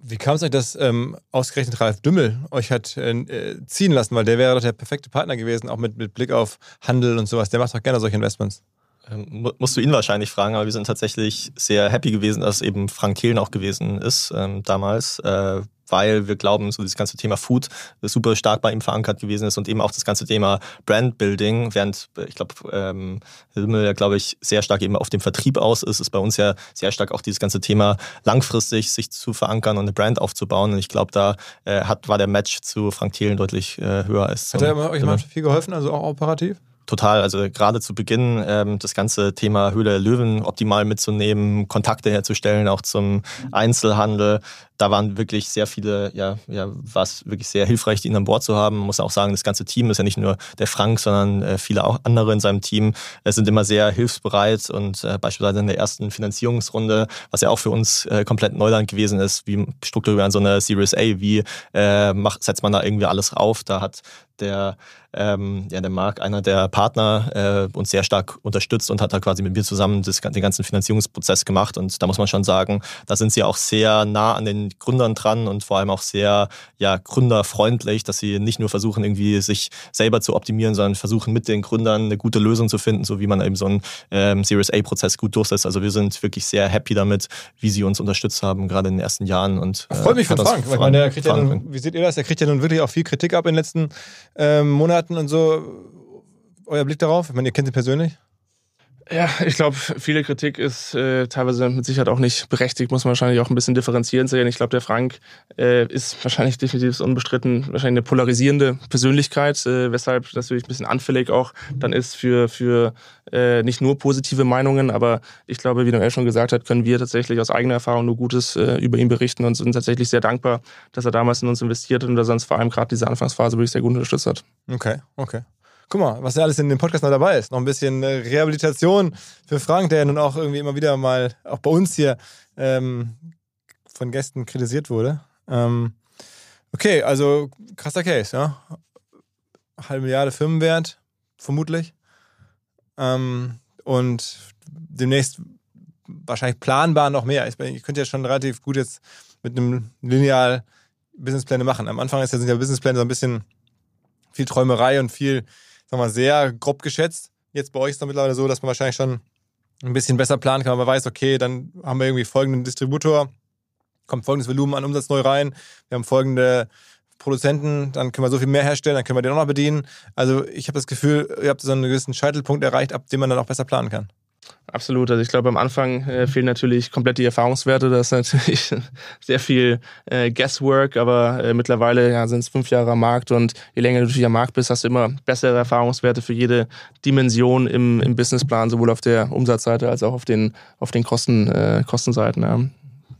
Wie kam es euch, dass ähm, ausgerechnet Ralf Dümmel euch hat äh, ziehen lassen? Weil der wäre doch der perfekte Partner gewesen, auch mit, mit Blick auf Handel und sowas. Der macht doch gerne solche Investments. Ähm, musst du ihn wahrscheinlich fragen, aber wir sind tatsächlich sehr happy gewesen, dass eben Frank Thelen auch gewesen ist ähm, damals, äh, weil wir glauben, so dieses ganze Thema Food super stark bei ihm verankert gewesen ist und eben auch das ganze Thema Brandbuilding, während ich glaube, ähm, Himmel ja, glaube ich, sehr stark eben auf dem Vertrieb aus ist, ist bei uns ja sehr stark auch dieses ganze Thema langfristig sich zu verankern und eine Brand aufzubauen. Und ich glaube, da äh, hat, war der Match zu Frank Thelen deutlich äh, höher als. Hat er euch mal viel geholfen, also auch operativ? Total, also gerade zu Beginn ähm, das ganze Thema Höhle der Löwen optimal mitzunehmen, Kontakte herzustellen, auch zum Einzelhandel. Da waren wirklich sehr viele, ja, ja, war es wirklich sehr hilfreich, ihn an Bord zu haben. Man muss auch sagen, das ganze Team ist ja nicht nur der Frank, sondern äh, viele auch andere in seinem Team äh, sind immer sehr hilfsbereit und äh, beispielsweise in der ersten Finanzierungsrunde, was ja auch für uns äh, komplett Neuland gewesen ist, wie strukturieren so eine Series A, wie äh, macht, setzt man da irgendwie alles auf? Da hat der ähm, ja, der Marc, einer der Partner, äh, uns sehr stark unterstützt und hat da quasi mit mir zusammen das, den ganzen Finanzierungsprozess gemacht. Und da muss man schon sagen, da sind sie auch sehr nah an den Gründern dran und vor allem auch sehr ja, gründerfreundlich, dass sie nicht nur versuchen, irgendwie sich selber zu optimieren, sondern versuchen mit den Gründern eine gute Lösung zu finden, so wie man eben so einen ähm, Series A-Prozess gut durchsetzt. Also wir sind wirklich sehr happy damit, wie sie uns unterstützt haben, gerade in den ersten Jahren. Und, äh, Freut mich von Frank. Ich meine, der kriegt ja nun, wie seht ihr das? Der kriegt ja nun wirklich auch viel Kritik ab in den letzten ähm, Monaten und so. Euer Blick darauf? Ich meine, ihr kennt ihn persönlich. Ja, ich glaube, viele Kritik ist äh, teilweise mit Sicherheit auch nicht berechtigt, muss man wahrscheinlich auch ein bisschen differenzieren sehen. Ich glaube, der Frank äh, ist wahrscheinlich definitiv unbestritten wahrscheinlich eine polarisierende Persönlichkeit, äh, weshalb natürlich ein bisschen anfällig auch dann ist für, für äh, nicht nur positive Meinungen, aber ich glaube, wie Noel schon gesagt hat, können wir tatsächlich aus eigener Erfahrung nur Gutes äh, über ihn berichten und sind tatsächlich sehr dankbar, dass er damals in uns investiert und dass er uns vor allem gerade diese Anfangsphase wirklich sehr gut unterstützt hat. Okay, okay guck mal, was ja alles in dem Podcast noch dabei ist. Noch ein bisschen äh, Rehabilitation für Frank, der ja nun auch irgendwie immer wieder mal, auch bei uns hier, ähm, von Gästen kritisiert wurde. Ähm, okay, also krasser Case, ja. Halbe Milliarde Firmenwert, vermutlich. Ähm, und demnächst wahrscheinlich planbar noch mehr. Ich, könnte ja schon relativ gut jetzt mit einem lineal Businesspläne machen. Am Anfang ist sind ja Businesspläne so ein bisschen viel Träumerei und viel, sagen wir sehr grob geschätzt. Jetzt bei euch ist es mittlerweile so, dass man wahrscheinlich schon ein bisschen besser planen kann. Man weiß, okay, dann haben wir irgendwie folgenden Distributor, kommt folgendes Volumen an Umsatz neu rein, wir haben folgende Produzenten, dann können wir so viel mehr herstellen, dann können wir den auch noch bedienen. Also ich habe das Gefühl, ihr habt so einen gewissen Scheitelpunkt erreicht, ab dem man dann auch besser planen kann. Absolut. Also ich glaube, am Anfang äh, fehlen natürlich komplett die Erfahrungswerte. Das ist natürlich sehr viel äh, Guesswork, aber äh, mittlerweile ja, sind es fünf Jahre am Markt und je länger du natürlich am Markt bist, hast du immer bessere Erfahrungswerte für jede Dimension im, im Businessplan, sowohl auf der Umsatzseite als auch auf den, auf den Kosten, äh, Kostenseiten. Ja.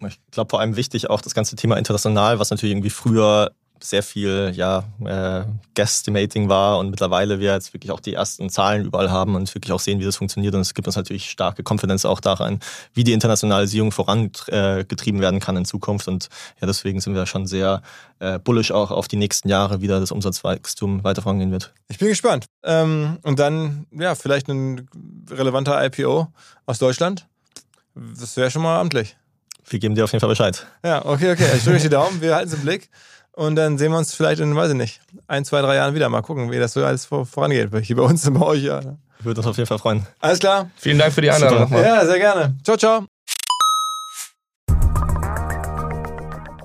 Ich glaube vor allem wichtig auch das ganze Thema international, was natürlich irgendwie früher sehr viel ja, äh, Guestimating war und mittlerweile wir jetzt wirklich auch die ersten Zahlen überall haben und wirklich auch sehen, wie das funktioniert. Und es gibt uns natürlich starke Confidence auch daran, wie die Internationalisierung vorangetrieben werden kann in Zukunft. Und ja, deswegen sind wir schon sehr äh, bullish auch auf die nächsten Jahre, wie da das Umsatzwachstum weiter vorangehen wird. Ich bin gespannt. Ähm, und dann, ja, vielleicht ein relevanter IPO aus Deutschland. Das wäre schon mal amtlich. Wir geben dir auf jeden Fall Bescheid. Ja, okay, okay. Ich drücke die Daumen. Wir halten es im Blick. Und dann sehen wir uns vielleicht in, weiß ich nicht, ein, zwei, drei Jahren wieder. Mal gucken, wie das so alles vorangeht. Hier bei uns und bei euch, ja. Würde uns auf jeden Fall freuen. Alles klar. Vielen Dank für die Einladung. Ja, sehr gerne. Ciao, ciao.